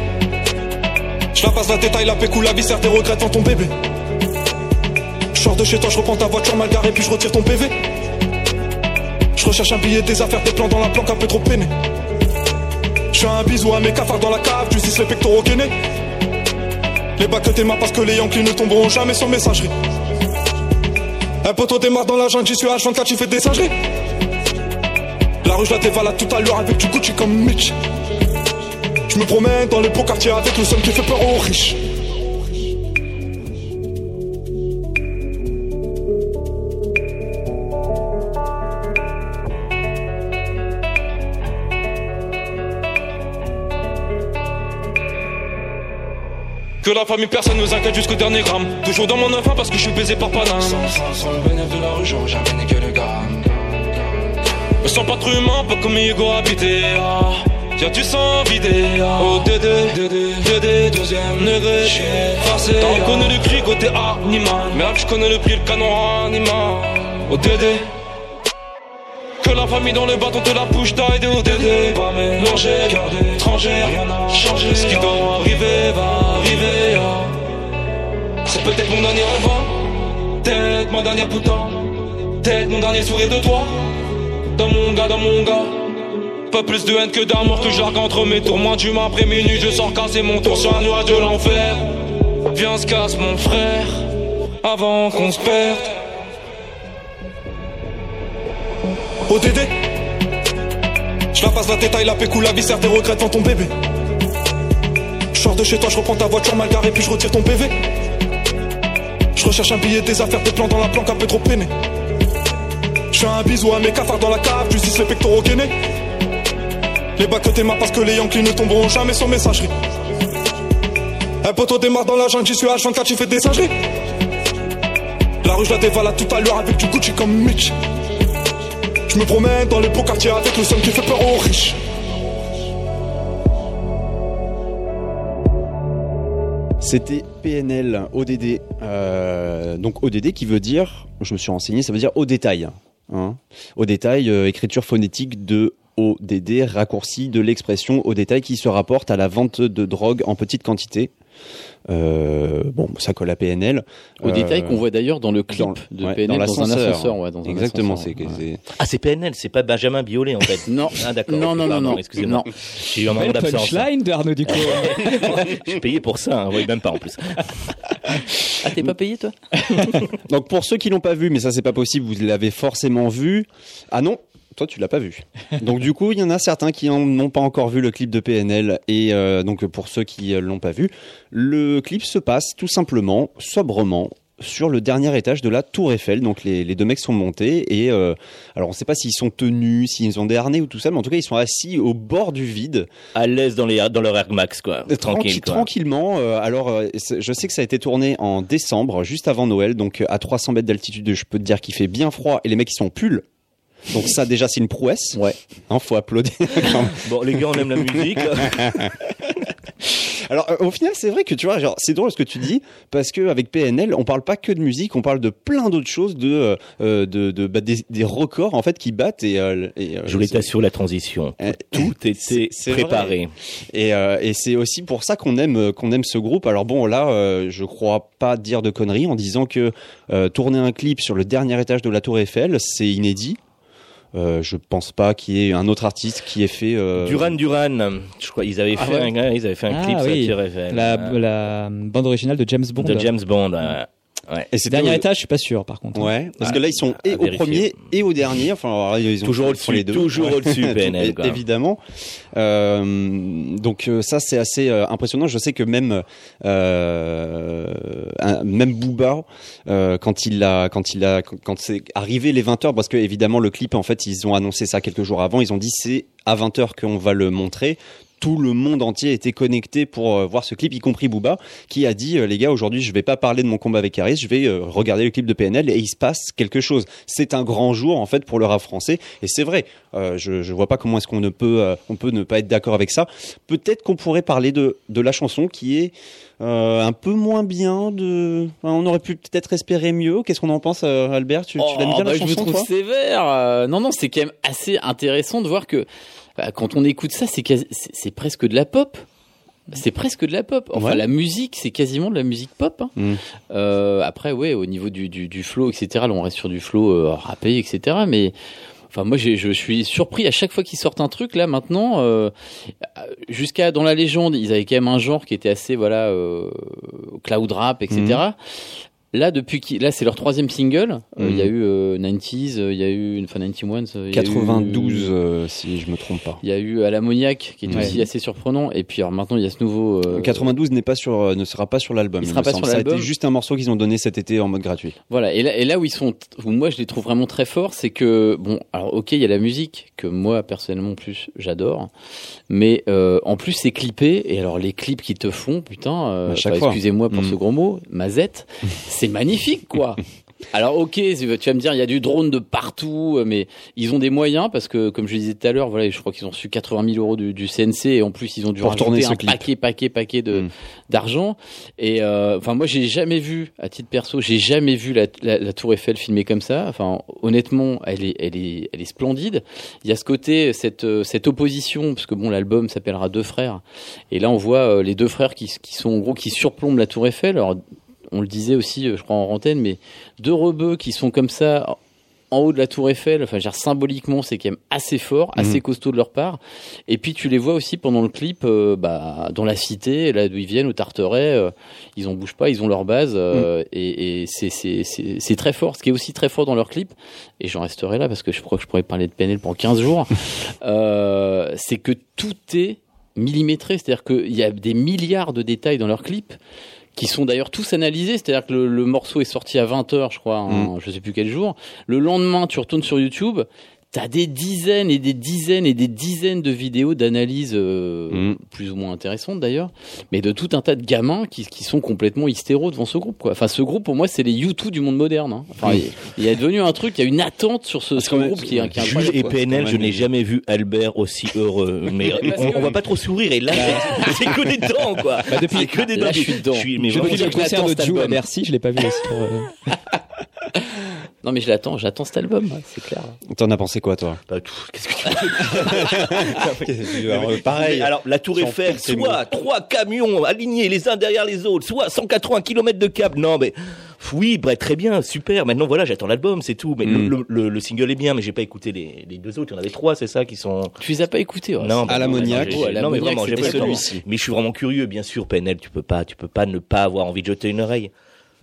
Je la passe la détail, la pécou, la viscère, tes regrets dans ton bébé. Je sors de chez toi, je reprends ta voiture mal garée, puis je retire ton PV. Je recherche un billet, des affaires, des plans dans la planque un peu trop peiné. Je fais un bisou à mes cafards dans la cave, tu les pectoraux gainés. Les bacs que tes parce que les Yankees ne tomberont jamais sur messagerie. Un poteau démarre dans la jungle, j'y suis H24, tu fais des singeries. La rue, je la dévalade tout à l'heure avec du Gucci comme Mitch. Je me promène dans les beaux quartiers avec le seul qui fait peur aux riches. Que la famille personne nous inquiète jusqu'au dernier gramme Toujours dans mon enfant parce que je suis baisé par Paname Sans, sans, sans le bénéfice de la rue, j'aurais jamais niqué le gamme. Me sens pas trop humain, pas comme Hugo habité ah. Y'a du sang vidé. Oh Dédé, Dédé, Dédé, deuxième degré. Farcé T'en connais le cri côté animal. Merde, j'connais le prix, le canon animal. Oh Dédé que la famille dans le bâton te la bouche taille de ODD Pas mélangé, gardé, étranger, rien n'a changé Ce qui doit arriver va arriver ah. C'est peut-être mon dernier rêve hein. Peut-être ma dernière putain Peut-être mon dernier sourire de toi. Dans mon gars, dans mon gars Pas plus de haine que d'amour que j'argue entre mes tours Moins d'humain après minuit je sors casser mon tour sur un nuage de l'enfer. Viens se casse mon frère Avant qu'on se perde. ODD Je la passe la détail, la pécou, la viscère, tes regrets devant ton bébé. Je sors de chez toi, je reprends ta voiture mal garée, puis je retire ton PV Je recherche un billet, des affaires, des plans dans la planque, un peu trop peiné. Je fais un bisou à mes cafards dans la cave, justice les pectoraux gainés Les bacs que parce que les Yankees ne tomberont jamais sur messagerie Un poteau démarre dans la jungle, j'y suis H24, tu fais des singeries La rue je la dévalade tout à l'heure avec du Gucci comme Mitch je me promène dans les beaux quartiers avec le seul qui fait peur aux riches. C'était PNL ODD. Euh, donc ODD qui veut dire, je me suis renseigné, ça veut dire au détail. Hein. Au détail, euh, écriture phonétique de ODD, raccourci de l'expression au détail qui se rapporte à la vente de drogue en petite quantité. Euh, bon, ça colle à PNL. Au Euh, détail qu'on voit d'ailleurs dans le clip dans- de ouais, PNL dans dans, un l'ascenseur. ascenseur. Ouais, dans un Exactement, ascenseur, c'est ouais. c'est- Ah, c'est PNL, c'est pas Benjamin Biolay en fait. Non, Ah, d'accord. non, non, non, non. Excusez-moi. Non. J'ai eu un moment d'absence. punchline de Arnaud Duclos. Je suis payé pour ça, hein. oui, même pas en plus. Ah, t'es pas payé toi? Donc pour ceux qui l'ont pas vu, mais ça c'est pas possible, vous l'avez forcément vu. Ah non, toi tu l'as pas vu. Donc du coup, il y en a certains qui n'ont pas encore vu le clip de PNL et euh, donc pour ceux qui euh, l'ont pas vu, le clip se passe tout simplement, sobrement sur le dernier étage de la Tour Eiffel. Donc les, les deux mecs sont montés et euh, alors on sait pas s'ils sont tenus, s'ils ont des harnais ou tout ça, mais en tout cas ils sont assis au bord du vide À l'aise dans, les, dans leur Air Max, quoi. Tranquille, quoi. Tranquillement. euh, alors, euh, je sais que ça a été tourné en décembre, juste avant Noël, donc à 300 mètres d'altitude. Je peux te dire qu'il fait bien froid et les mecs ils sont en pull. Donc ça déjà c'est une prouesse. Ouais. Hein, faut applaudir. quand même. Bon, les gars, on aime la musique. Alors euh, au final c'est vrai que tu vois, genre c'est drôle ce que tu dis parce que avec PNL on parle pas que de musique, on parle de plein d'autres choses, de, euh, de, de bah, des, des records en fait qui battent et, euh, et euh, Je voulais t'assurer la transition. Euh, Tout était c'est- c'est préparé. Et, euh, et c'est aussi pour ça qu'on aime qu'on aime ce groupe. Alors bon, là, euh, je crois pas dire de conneries en disant que euh, tourner un clip sur le dernier étage de la Tour Eiffel, c'est inédit. Euh, je pense pas qu'il y ait un autre artiste qui ait fait. euh, Duran Duran, je crois, ils avaient Ah fait, ouais. un, ils avaient fait un Ah clip sur oui. Eiffel. La, Euh, la bande originale de James Bond. de James Bond. ouais. Ouais. Et Dernier au- étage, je suis pas sûr par contre. Ouais, parce que là ils sont et au vérifier. premier et au dernier. Enfin, alors, ils ont Toujours au-dessus, les deux. toujours au-dessus, PNL, quoi. Évidemment. Euh, donc euh, ça c'est assez euh, impressionnant. Je sais que même euh, un- même Booba euh, quand il a quand il a quand c'est arrivé les 20 heures parce que évidemment le clip en fait ils ont annoncé ça quelques jours avant. Ils ont dit c'est à 20 heures qu'on va le montrer tout le monde entier était connecté pour euh, voir ce clip, y compris Booba, qui a dit euh, les gars aujourd'hui je vais pas parler de mon combat avec Harris, je vais euh, regarder le clip de PNL et il se passe quelque chose. C'est un grand jour en fait pour le rap français et c'est vrai. Euh, je je vois pas comment est-ce qu'on ne peut euh, on peut ne pas être d'accord avec ça. Peut-être qu'on pourrait parler de de la chanson qui est euh, un peu moins bien. De, enfin, on aurait pu peut-être espérer mieux. Qu'est-ce qu'on en pense, euh, Albert? Tu, tu l'aimes Oh, bien bah, la je me chanson, trouve toi? sévère. Euh, non, non, c'est quand même assez intéressant de voir que quand on écoute ça, c'est quasi- presque de la pop. C'est presque de la pop. Enfin, Ouais. la musique, c'est quasiment de la musique pop. hein. Mm. Euh, après, ouais, au niveau du, du, du flow, etc. Là, on reste sur du flow euh, rappé, etc. Mais Enfin, moi, je suis surpris à chaque fois qu'ils sortent un truc. Là, maintenant, euh, jusqu'à dans la légende, ils avaient quand même un genre qui était assez, voilà, euh, cloud rap, etc. Là, depuis qu'ils, là, c'est leur troisième single. Euh, Il y a eu euh, 90s, euh, il y a eu, enfin 91, euh, il y a eu- 92, euh, si je me trompe pas. Il y a eu à qui est Ouais. aussi assez surprenant. Et puis alors maintenant, il y a ce nouveau. euh, 92 n'est pas sur, ne sera pas sur l'album. Il me sera pas semble. sur Ça a l'album. été juste un morceau qu'ils ont donné cet été en mode gratuit. Voilà, et là, et là où ils sont, où moi je les trouve vraiment très forts, c'est que, bon, alors ok, il y a la musique, que moi personnellement plus j'adore, mais euh, en plus c'est clippé, et alors les clips qu'ils te font, putain, enfin, fois. excusez-moi pour Mm. ce gros mot, mazette, c'est magnifique quoi. Alors ok, c'est- tu vas me dire, il y a du drone de partout, euh, mais ils ont des moyens, parce que comme je le disais tout à l'heure, voilà, je crois qu'ils ont reçu 80 000 euros du, du CNC, et en plus ils ont dû Pour rajouter un clip. paquet, paquet, paquet de Mm. d'argent. Et euh, enfin, moi, j'ai jamais vu, à titre perso, j'ai jamais vu la, la, la Tour Eiffel filmée comme ça. Enfin, honnêtement, elle est, elle est, elle est splendide. Il y a ce côté, cette, euh, cette opposition, parce que bon, l'album s'appellera Deux frères. Et là, on voit euh, les deux frères qui, qui sont en gros qui surplombent la Tour Eiffel. Alors, on le disait aussi, euh, je crois en antenne, mais deux rebeux qui sont comme ça en haut de la tour Eiffel, enfin, je veux dire, symboliquement, c'est quand même assez fort, assez Mhm. costaud de leur part. Et puis tu les vois aussi pendant le clip, euh, bah, dans la cité, là d'où ils viennent, au Tarteret, euh, ils en bougent pas, ils ont leur base, euh, et, et c'est très fort. Ce qui est aussi très fort dans leur clip, et j'en resterai là parce que je crois que je pourrais parler de PNL pendant 15 jours, c'est que tout est millimétré, c'est-à-dire qu'il y a des milliards de détails dans leur clip qui sont d'ailleurs tous analysés, c'est-à-dire que le, le morceau est sorti à 20h, je crois, en, je sais plus quel jour. Le lendemain, tu retournes sur YouTube, t'as des dizaines et des dizaines et des dizaines de vidéos d'analyse euh, Mm. plus ou moins intéressantes d'ailleurs, mais de tout un tas de gamins qui, qui sont complètement hystéros devant ce groupe. Quoi. Enfin, ce groupe, pour moi, c'est les YouTube du monde moderne. hein. Enfin, il, il est devenu un truc, il y a une attente sur ce, groupe qui est, qui est et. PNL, je mais- n'ai jamais vu Albert aussi heureux. Mais on, on va pas trop sourire. Et là, c'est- c'est que des dents, quoi. Bah, depuis- que des là, dents. je suis dedans. mais J'ai vraiment, vu le concert de Joe à. Bercy, je l'ai pas vu aussi. pour, euh, Non, mais je l'attends, j'attends cet album, c'est clair. T'en as pensé quoi, toi Bah, tout, Qu'est-ce que tu veux Alors, euh, Pareil. Alors, la Tour Eiffel, soit trois camions alignés les uns derrière les autres, soit 180 km de câbles. Non, mais oui, bref, très bien, super. Maintenant, voilà, j'attends l'album, c'est tout. Mais le- Mm. le, le- le single est bien, mais j'ai pas écouté les, les deux autres. Il y en avait trois, c'est ça, qui sont. Tu les as pas écoutés ouais, Non, à l'ammoniaque. j'ai- Oh, non, mais vraiment, j'ai pas celui-ci. Mais je suis vraiment curieux, bien sûr, PNL, tu peux pas, tu peux pas ne pas avoir envie de jeter une oreille.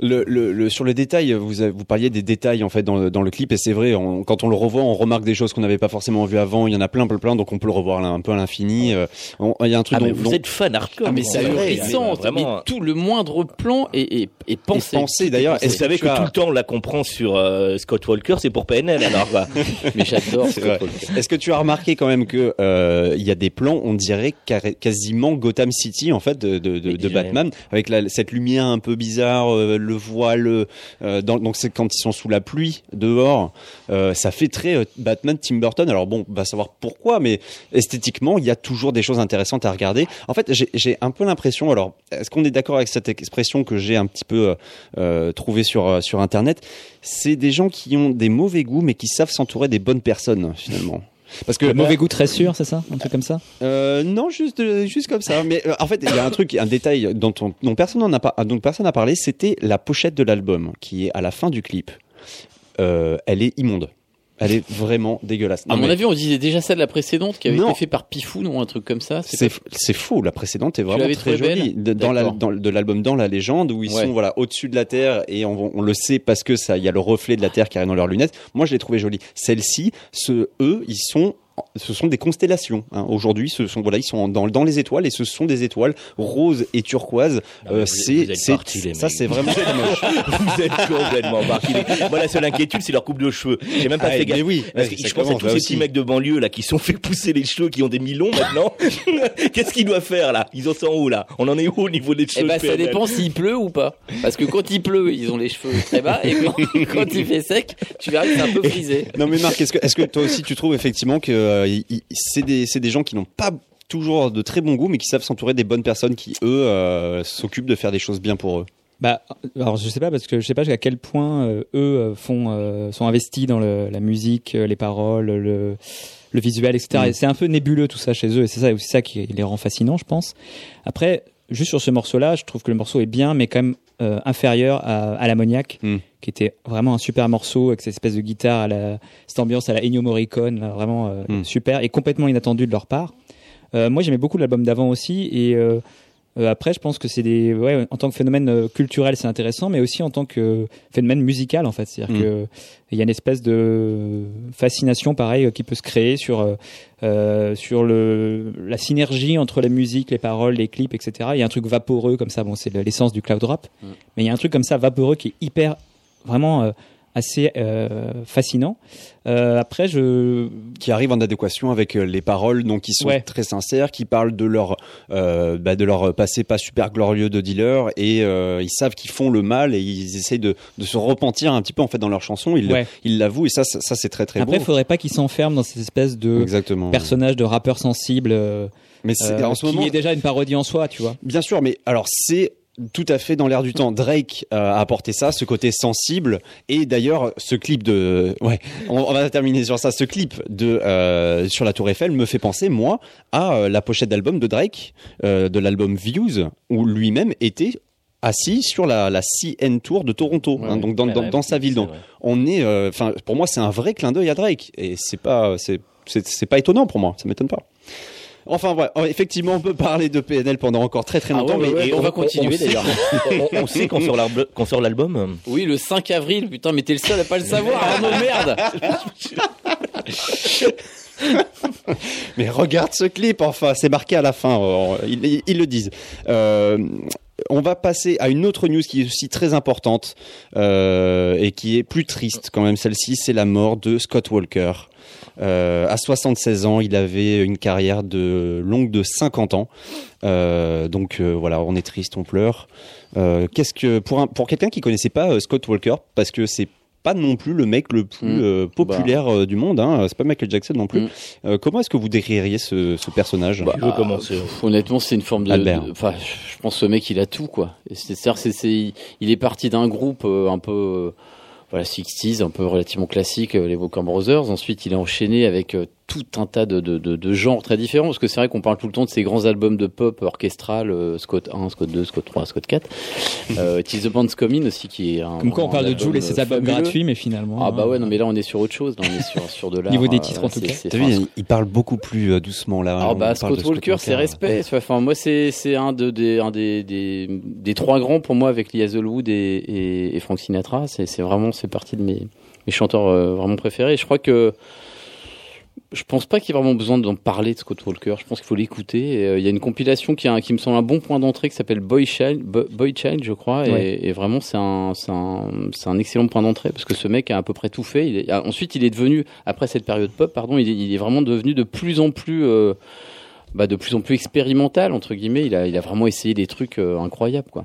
Le, le, le- sur le détail, vous, vous parliez des détails en fait dans le, dans le clip et c'est vrai. on- quand on le revoit, on remarque des choses qu'on n'avait pas forcément vues avant. Il y en a plein, plein, plein. Donc on peut le revoir là, un peu à l'infini. Euh, on- Il y a un truc Ah, mais vous dont- êtes fan hardcore. Ah mais c'est ahurissant, mais vraiment. mais tout le moindre plan est, est, est pensé. est pensé d'ailleurs. Et vous Est-ce savez tu que as- tout le temps, là, qu'on prend sur euh, Scott Walker, c'est pour PNL, alors quoi. Mais j'adore C'est vrai. Est-ce que tu as remarqué quand même que euh, il y a des plans, on dirait carré- quasiment Gotham City en fait de, de, de, Et de Batman, avec la, cette lumière un peu bizarre, euh, le voile. euh, donc c'est quand ils sont sous la pluie dehors, euh, ça fait très euh, Batman Tim Burton. Alors bon, on va savoir pourquoi, mais esthétiquement, il y a toujours des choses intéressantes à regarder. En fait, j'ai- un peu l'impression. Alors, est-ce qu'on est d'accord avec cette expression que j'ai un petit peu trouvée sur sur internet? C'est des gens qui ont des mauvais goûts, mais qui savent s'entourer des bonnes personnes finalement. Parce que Le mauvais goût très sûr, c'est ça Un truc comme ça euh, non, juste juste comme ça. Mais euh, en fait, il y a un truc, un détail dont, on- dont personne n'en a pas, dont personne n'a parlé, c'était la pochette de l'album qui est à la fin du clip. Euh, elle est immonde. Elle est vraiment dégueulasse. À Non, mon mais avis, on disait déjà ça de la précédente qui avait Non. été fait par Pifoun ou un truc comme ça. c'est pas- faux. La précédente est vraiment très jolie. De- Dans la, D'accord. dans, de l'album dans la légende où ils Ouais. sont voilà au-dessus de la terre et on, on le sait parce que ça, il y a le reflet de la terre qui arrive dans leurs lunettes. Moi, je l'ai trouvé jolie. Celle-ci, ce eux, ils sont ce sont des constellations. hein. Aujourd'hui, ce sont voilà, ils sont dans, dans les étoiles et ce sont des étoiles roses et turquoises. Mais Euh, c'est ça, c'est vraiment moche. Vous êtes complètement partis. Moi, la seule inquiétude, c'est leur coupe de cheveux. J'ai même pas Ah, fait mais gaffe. oui, Parce que je pense à tous là ces aussi. petits mecs de banlieue là qui sont fait pousser les cheveux, qui ont des mi-longs maintenant. Qu'est-ce qu'ils doivent faire là? Ils en sont où là? On en est où au niveau des Eh cheveux ben, ça dépend s'il pleut ou pas. Parce que quand il pleut, ils ont les cheveux très bas, et quand, quand il fait sec, tu verras que c'est un peu frisé. Non mais Marc, est-ce que, est-ce que toi aussi tu trouves effectivement que euh, c'est des, des gens qui n'ont pas toujours de très bon goût, mais qui savent s'entourer des bonnes personnes qui eux euh, s'occupent de faire des choses bien pour eux. Bah, alors je sais pas parce que je sais pas jusqu'à quel point euh, eux font euh, sont investis dans le, la musique, les paroles, le, le visuel, etc. Mm. Et c'est un peu nébuleux tout ça chez eux et c'est ça aussi ça qui les rend fascinants, je pense. Après, juste sur ce morceau-là, je trouve que le morceau est bien, mais quand même inférieur à, à l'ammoniaque, Mm. Qui était vraiment un super morceau avec cette espèce de guitare, à la, cette ambiance à la Ennio Morricone, là, vraiment euh, Mm. super et complètement inattendu de leur part. Euh, moi, j'aimais beaucoup l'album d'avant aussi et euh, euh, après, je pense que c'est des, ouais, en tant que phénomène euh, culturel, c'est intéressant, mais aussi en tant que phénomène musical, en fait. C'est-à-dire Mm. que il y a une espèce de fascination, pareil, qui peut se créer sur euh, euh, sur le la synergie entre la musique, les paroles, les clips, etc. Il y a un truc vaporeux comme ça. Bon, c'est l'essence du cloud rap, Mm. mais il y a un truc comme ça vaporeux qui est hyper, vraiment euh, assez euh, fascinant. Euh, après, je qui arrivent en adéquation avec les paroles, donc qui sont Ouais. très sincères, qui parlent de leur euh, bah, de leur passé pas super glorieux de dealer et ils savent qu'ils font le mal et ils essayent de, de se repentir un petit peu en fait dans leurs chansons. Ils Ouais. l'avouent et ça ça, ça, c'est très très après, il beau. faudrait pas qu'ils s'enferment dans cette espèce de Exactement. personnage de rappeur sensible. Mais c'est en ce qui moment est déjà une parodie en soi, tu vois. Bien sûr, mais alors c'est tout à fait dans l'air du temps. Drake euh, a apporté ça, ce côté sensible, et d'ailleurs ce clip de, ouais, on, on va terminer sur ça. Ce clip de euh, sur la Tour Eiffel me fait penser moi à euh, la pochette d'album de Drake, de l'album Views, où lui-même était assis sur la, la CN Tour de Toronto, hein, donc dans, sa ville. Donc on est, enfin pour moi c'est un vrai clin d'œil à Drake, et c'est pas, c'est c'est pas étonnant pour moi, ça m'étonne pas. Enfin, ouais, effectivement, on peut parler de PNL pendant encore très très Ah longtemps, ouais, ouais, mais ouais, et on va continuer, d'ailleurs. on, on sait qu'on sort l'arb- qu'on sort l'album. Oui, le 5 avril, putain, mais t'es le seul à pas le savoir, Arnaud, merde Mais regarde ce clip, enfin, c'est marqué à la fin, euh, ils, ils- ils le disent. Euh, on va passer à une autre news qui est aussi très importante euh, et qui est plus triste quand même. Celle-ci, c'est la mort de Scott Walker. Euh, à 76 ans, il avait une carrière de longue de 50 ans. Euh, donc euh, voilà, on est triste, on pleure. Euh, Qu'est-ce que pour un, pour quelqu'un qui connaissait pas euh, Scott Walker, parce que c'est pas non plus le mec le plus Mm. euh, populaire euh, du monde, hein, c'est pas Michael Jackson non plus. Mm. Euh, comment est-ce que vous décririez ce, ce personnage? Qui veut commencer Pff, Honnêtement, c'est une forme de. Enfin, je pense que ce mec, il a tout, quoi. C'est-à-dire, c'est, c'est- il est parti d'un groupe euh, un peu. Voilà, 60s, un peu relativement classique, euh, les Walker Brothers. Ensuite, il est enchaîné avec euh, tout un tas de, de, de, de genres très différents. Parce que c'est vrai qu'on parle tout le temps de ces grands albums de pop orchestral, euh, Scott 1, Scott 2, Scott 3, Scott 4. euh, Tis the Band's Coming aussi, qui est un. Comme quoi, on parle de Jules et ses euh, albums gratuits, mais finalement. Ah bah ouais, euh, non, mais là, on est sur autre chose. Là, on est sur, sur de l'art. Niveau des euh, titres, en tout cas. c'est- T'as vu, enfin, il, parle beaucoup plus euh, doucement là. alors On bah Scott Walker, c'est respect. Enfin moi c'est c'est un de des un des, des des trois grands pour moi avec Lee Hazelwood et et, et Frank Sinatra. C'est c'est vraiment c'est partie de mes mes chanteurs euh, vraiment préférés. Et je crois que je pense pas qu'il y ait vraiment besoin d'en parler de Scott Walker. Je pense qu'il faut l'écouter. Euh, Il y a une compilation qui, a un- qui me semble un bon point d'entrée qui s'appelle Boy Child, Bo- Boy Child, je crois. Et, Ouais. et vraiment, c'est un, c'est un, c'est un excellent point d'entrée parce que ce mec a à peu près tout fait. Il est, ah, ensuite, il est devenu, après cette période pop, pardon, il est, il est vraiment devenu de plus en plus, euh, bah, de plus en plus expérimental entre guillemets. Il a, il a vraiment essayé des trucs euh, incroyables, quoi.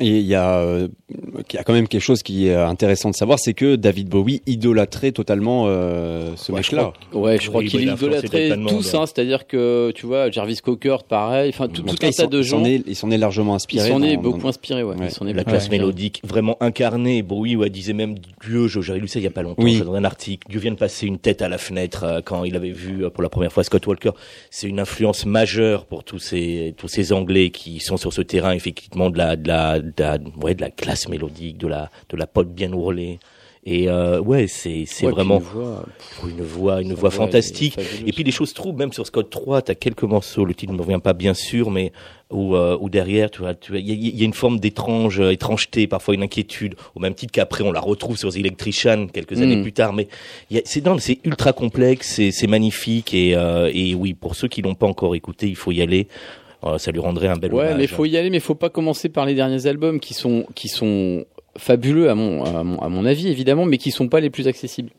Et il y a, euh, il y a quand même quelque chose qui est intéressant de savoir, c'est que David Bowie idolâtrait totalement euh, ce Ouais, mec-là. Ouais, je crois Oui, qu'il bah, il idolâtrait tous, hein, c'est-à-dire que tu vois, Jarvis Cocker, pareil, enfin tout, tout cas, un il tas de il s'en gens. est, il s'en est largement Il inspiré. s'en est beaucoup dans- inspiré, ouais. Ouais. Il s'en est La classe inspiré. mélodique vraiment incarnée. Bowie ouais, disait même Dieu, je- j'avais lu ça il y a pas longtemps, Oui. dans un article. Dieu vient de passer une tête à la fenêtre euh, quand il avait vu euh, pour la première fois Scott Walker. C'est une influence majeure pour tous ces tous ces Anglais qui sont sur ce terrain effectivement de la de la, de ouais de la classe mélodique, de la de la pop bien ourlée. Et euh, ouais, c'est c'est Ouais, vraiment une voix, une voix une voix fantastique. Et puis les choses trouvent même sur Scott 3, tu as quelques morceaux, le titre ne me revient pas bien sûr, mais où, euh, où derrière, tu vois, tu vois, il y, a- il y a une forme d'étrange euh, étrangeté, parfois une inquiétude, au même titre qu'après on la retrouve sur The Electrician quelques années Mm. plus tard. Mais c'est non, c'est ultra complexe, c'est c'est magnifique et, euh, et oui, pour ceux qui l'ont pas encore écouté, il faut y aller. Euh, ça lui rendrait un bel Ouais, hommage. mais faut y aller, mais faut pas commencer par les derniers albums qui sont qui sont fabuleux à mon à mon, à mon avis évidemment, mais qui sont pas les plus accessibles.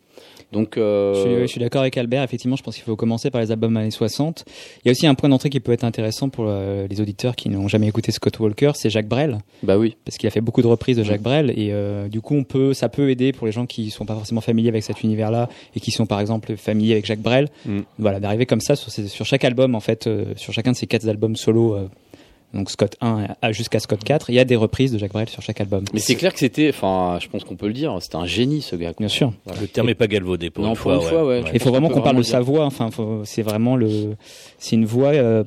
Donc euh, Je suis, je suis d'accord avec Albert. Effectivement, je pense qu'il faut commencer par les albums années 60. Il y a aussi un point d'entrée qui peut être intéressant pour euh, les auditeurs qui n'ont jamais écouté Scott Walker, c'est Jacques Brel, bah oui. parce qu'il a fait beaucoup de reprises de. Jacques Brel et euh, du coup, on peut, ça peut aider pour les gens qui sont pas forcément familiers avec cet univers-là et qui sont par exemple familiers avec Jacques Brel. Mm. Voilà, d'arriver comme ça sur, ces- sur chaque album en fait, euh, sur chacun de ces quatre albums solo. Donc Scott 1 à- jusqu'à Scott 4, il y a des reprises de Jacques Brel sur chaque album. Mais c'est clair que c'était, enfin, je pense qu'on peut le dire, c'était un génie ce gars. quoi. Bien sûr. Le terme est pas galvaudé pour Non, une fois. une fois, ouais. Il faut vraiment qu'on parle de sa voix. Enfin, c'est vraiment le, c'est une voix. euh,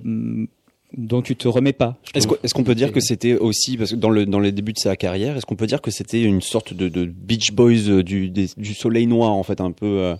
dont tu te remets pas. Est-ce qu'on peut dire que c'était aussi, parce que dans, le, dans les débuts de sa carrière, est-ce qu'on peut dire que c'était une sorte de, de Beach Boys euh, du, des- du soleil noir, en fait, un peu euh,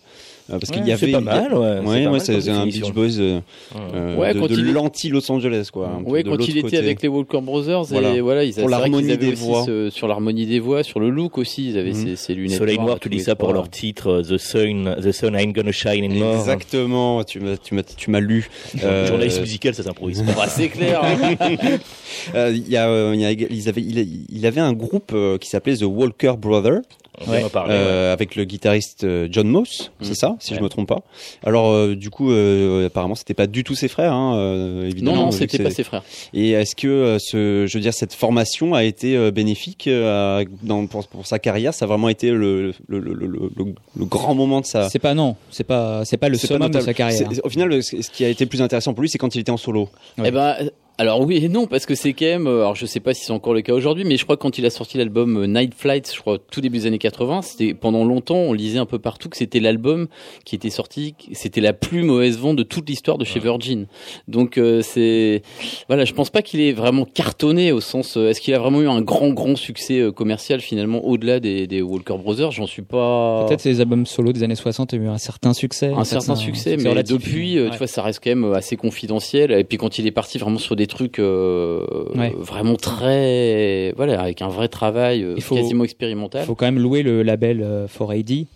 Parce qu'il y avait. pas mal, ouais. Ouais, C'est un définition. Beach Boys euh, Ouais. euh, Ouais, de, quand de il est- l'anti-Los Angeles, quoi. Ouais, quand il était côté. avec les Walker Brothers, Voilà. et voilà, ils Pour l'harmonie des voix. ce- sur l'harmonie des voix, sur le look aussi, ils avaient Mhm. ces, ces lunettes. Soleil noir, tu dis ça pour leur titre euh, The Sun, The Sun Ain't Gonna Shine Anymore. Exactement, tu m'as, tu m'as, tu m'as lu. Euh, Journaliste musical, ça s'improvise pas. Ah, c'est clair. hein. il y a, il y a, ils avaient, il, avait un groupe qui s'appelait The Walker Brothers. On parler, ouais. Euh, avec le guitariste euh, John Moss, c'est Mm. ça, si Ouais. je me trompe pas. Alors euh, du coup, euh, apparemment, c'était pas du tout ses frères, hein, euh, Non, évidemment. non, que c'était pas ses frères. Et est-ce que euh, ce, je veux dire, cette formation a été euh, bénéfique euh, à- dans, pour, pour sa carrière? Ça a vraiment été le, le, le, le, le- le grand moment de sa. C'est pas non, c'est pas c'est pas le summum de sa carrière. Au final, ce qui a été plus intéressant pour lui, c'est quand il était en solo. Ouais. Eh ben, alors oui et non, parce que c'est quand même, euh, alors je sais pas si c'est encore le cas aujourd'hui, mais je crois que quand il a sorti l'album euh, Night Flight, je crois tout début des années 80, c'était pendant longtemps, on lisait un peu partout que c'était l'album qui était sorti, c'était la plus mauvaise vente de toute l'histoire de chez Virgin. Donc euh, c'est, voilà, je pense pas qu'il ait vraiment cartonné au sens, euh, est-ce qu'il a vraiment eu un grand grand succès euh, commercial finalement au-delà des, des Walker Brothers? J'en suis pas. Peut-être ses albums solo des années 60 ont eu un certain succès. un certain succès, mais relatif. depuis, Ouais. tu vois, ça reste quand même assez confidentiel. Et puis quand il est parti vraiment sur des trucs euh, Ouais. vraiment très, voilà, avec un vrai travail euh, Il faut- quasiment Il expérimental. faut quand même louer le label euh, 4AD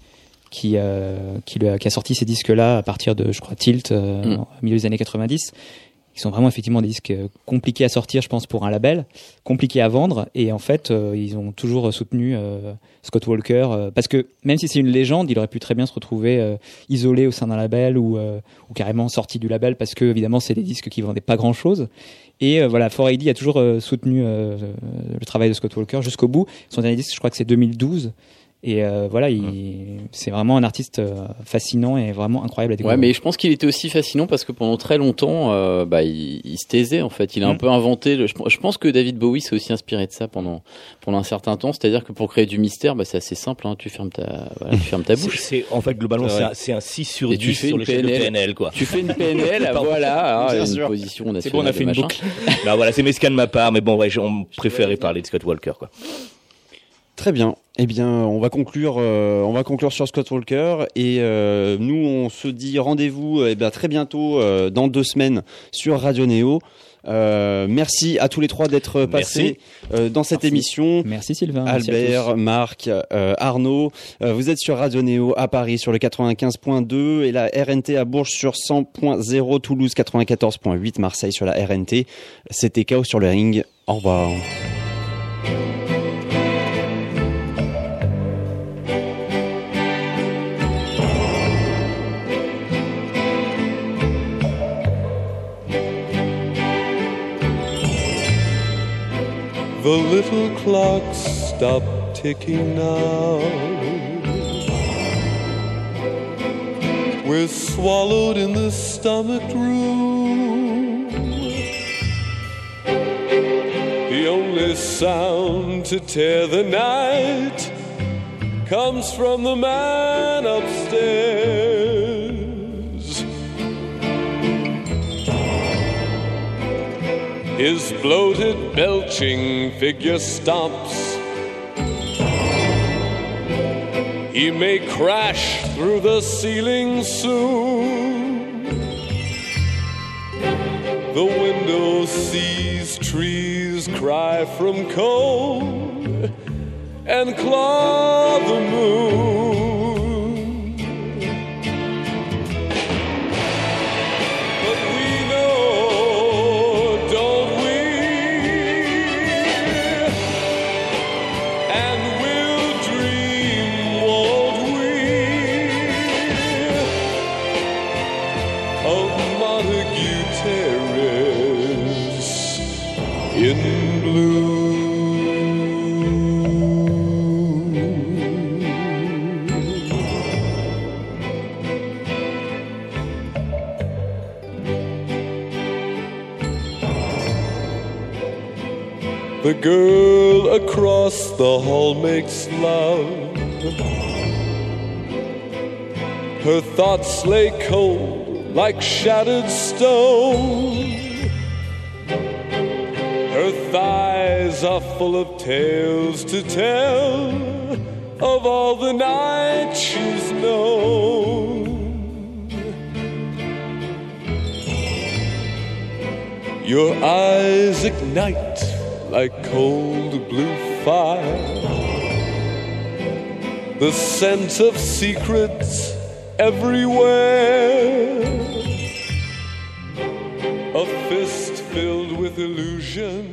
qui, euh, qui, qui a sorti ces disques-là à partir de, je crois, Tilt, Mm. au milieu des années 90. Ils sont vraiment effectivement des disques euh, compliqués à sortir, je pense, pour un label, compliqués à vendre. Et en fait, euh, ils ont toujours soutenu euh, Scott Walker parce que même si c'est une légende, il aurait pu très bien se retrouver isolé au sein d'un label ou, carrément sorti du label parce que évidemment, c'est des disques qui vendaient pas grand-chose. Et voilà, 4AD a toujours soutenu le travail de Scott Walker jusqu'au bout. Son dernier disque, je crois que c'est 2012. Et euh, voilà, il, c'est vraiment un artiste euh, fascinant et vraiment incroyable à découvrir. Ouais, mais je pense qu'il était aussi fascinant parce que pendant très longtemps, euh, bah, il, il se taisait en fait. Il a un Mm. peu inventé. Le, je, je pense que David Bowie s'est aussi inspiré de ça pendant pendant un certain temps. C'est-à-dire que pour créer du mystère, bah, c'est assez simple. Hein, tu fermes ta, voilà, tu fermes ta bouche. C'est en fait globalement C'est un, c'est un 6 sur Et tu 10 fais sur une PNL. PNL quoi. Tu fais une PNL, voilà, hein, une position nationale. c'est bon, on a fait une machin. boucle. Non voilà, c'est mesquin de ma part mais bon ouais, on préférait parler de Scott Walker quoi. Très bien. Eh bien, on va conclure. euh, on va conclure sur Scott Walker et euh, nous, on se dit rendez-vous eh bien, très bientôt euh, dans deux semaines sur Radio Néo. Merci à tous les trois d'être passés dans cette Merci. émission. Merci Sylvain. merci. Albert, Marc, Arnaud, vous êtes sur Radio Néo à Paris sur le 95.2 et la RNT à Bourges sur 100.0, Toulouse 94.8, Marseille sur la RNT. C'était Chaos sur le ring. Au revoir. The little clock stopped ticking now. We're swallowed in the stomach room. The only sound to tear the night comes from the man upstairs. His bloated, belching figure stomps. He may crash through the ceiling soon. The window sees trees cry from cold and claw the moon. Girl across the hall makes love. Her thoughts lay cold like shattered stone. Her thighs are full of tales to tell of all the nights she's known. Your eyes ignite like cold blue fire. The scent of secrets everywhere. A fist filled with illusion.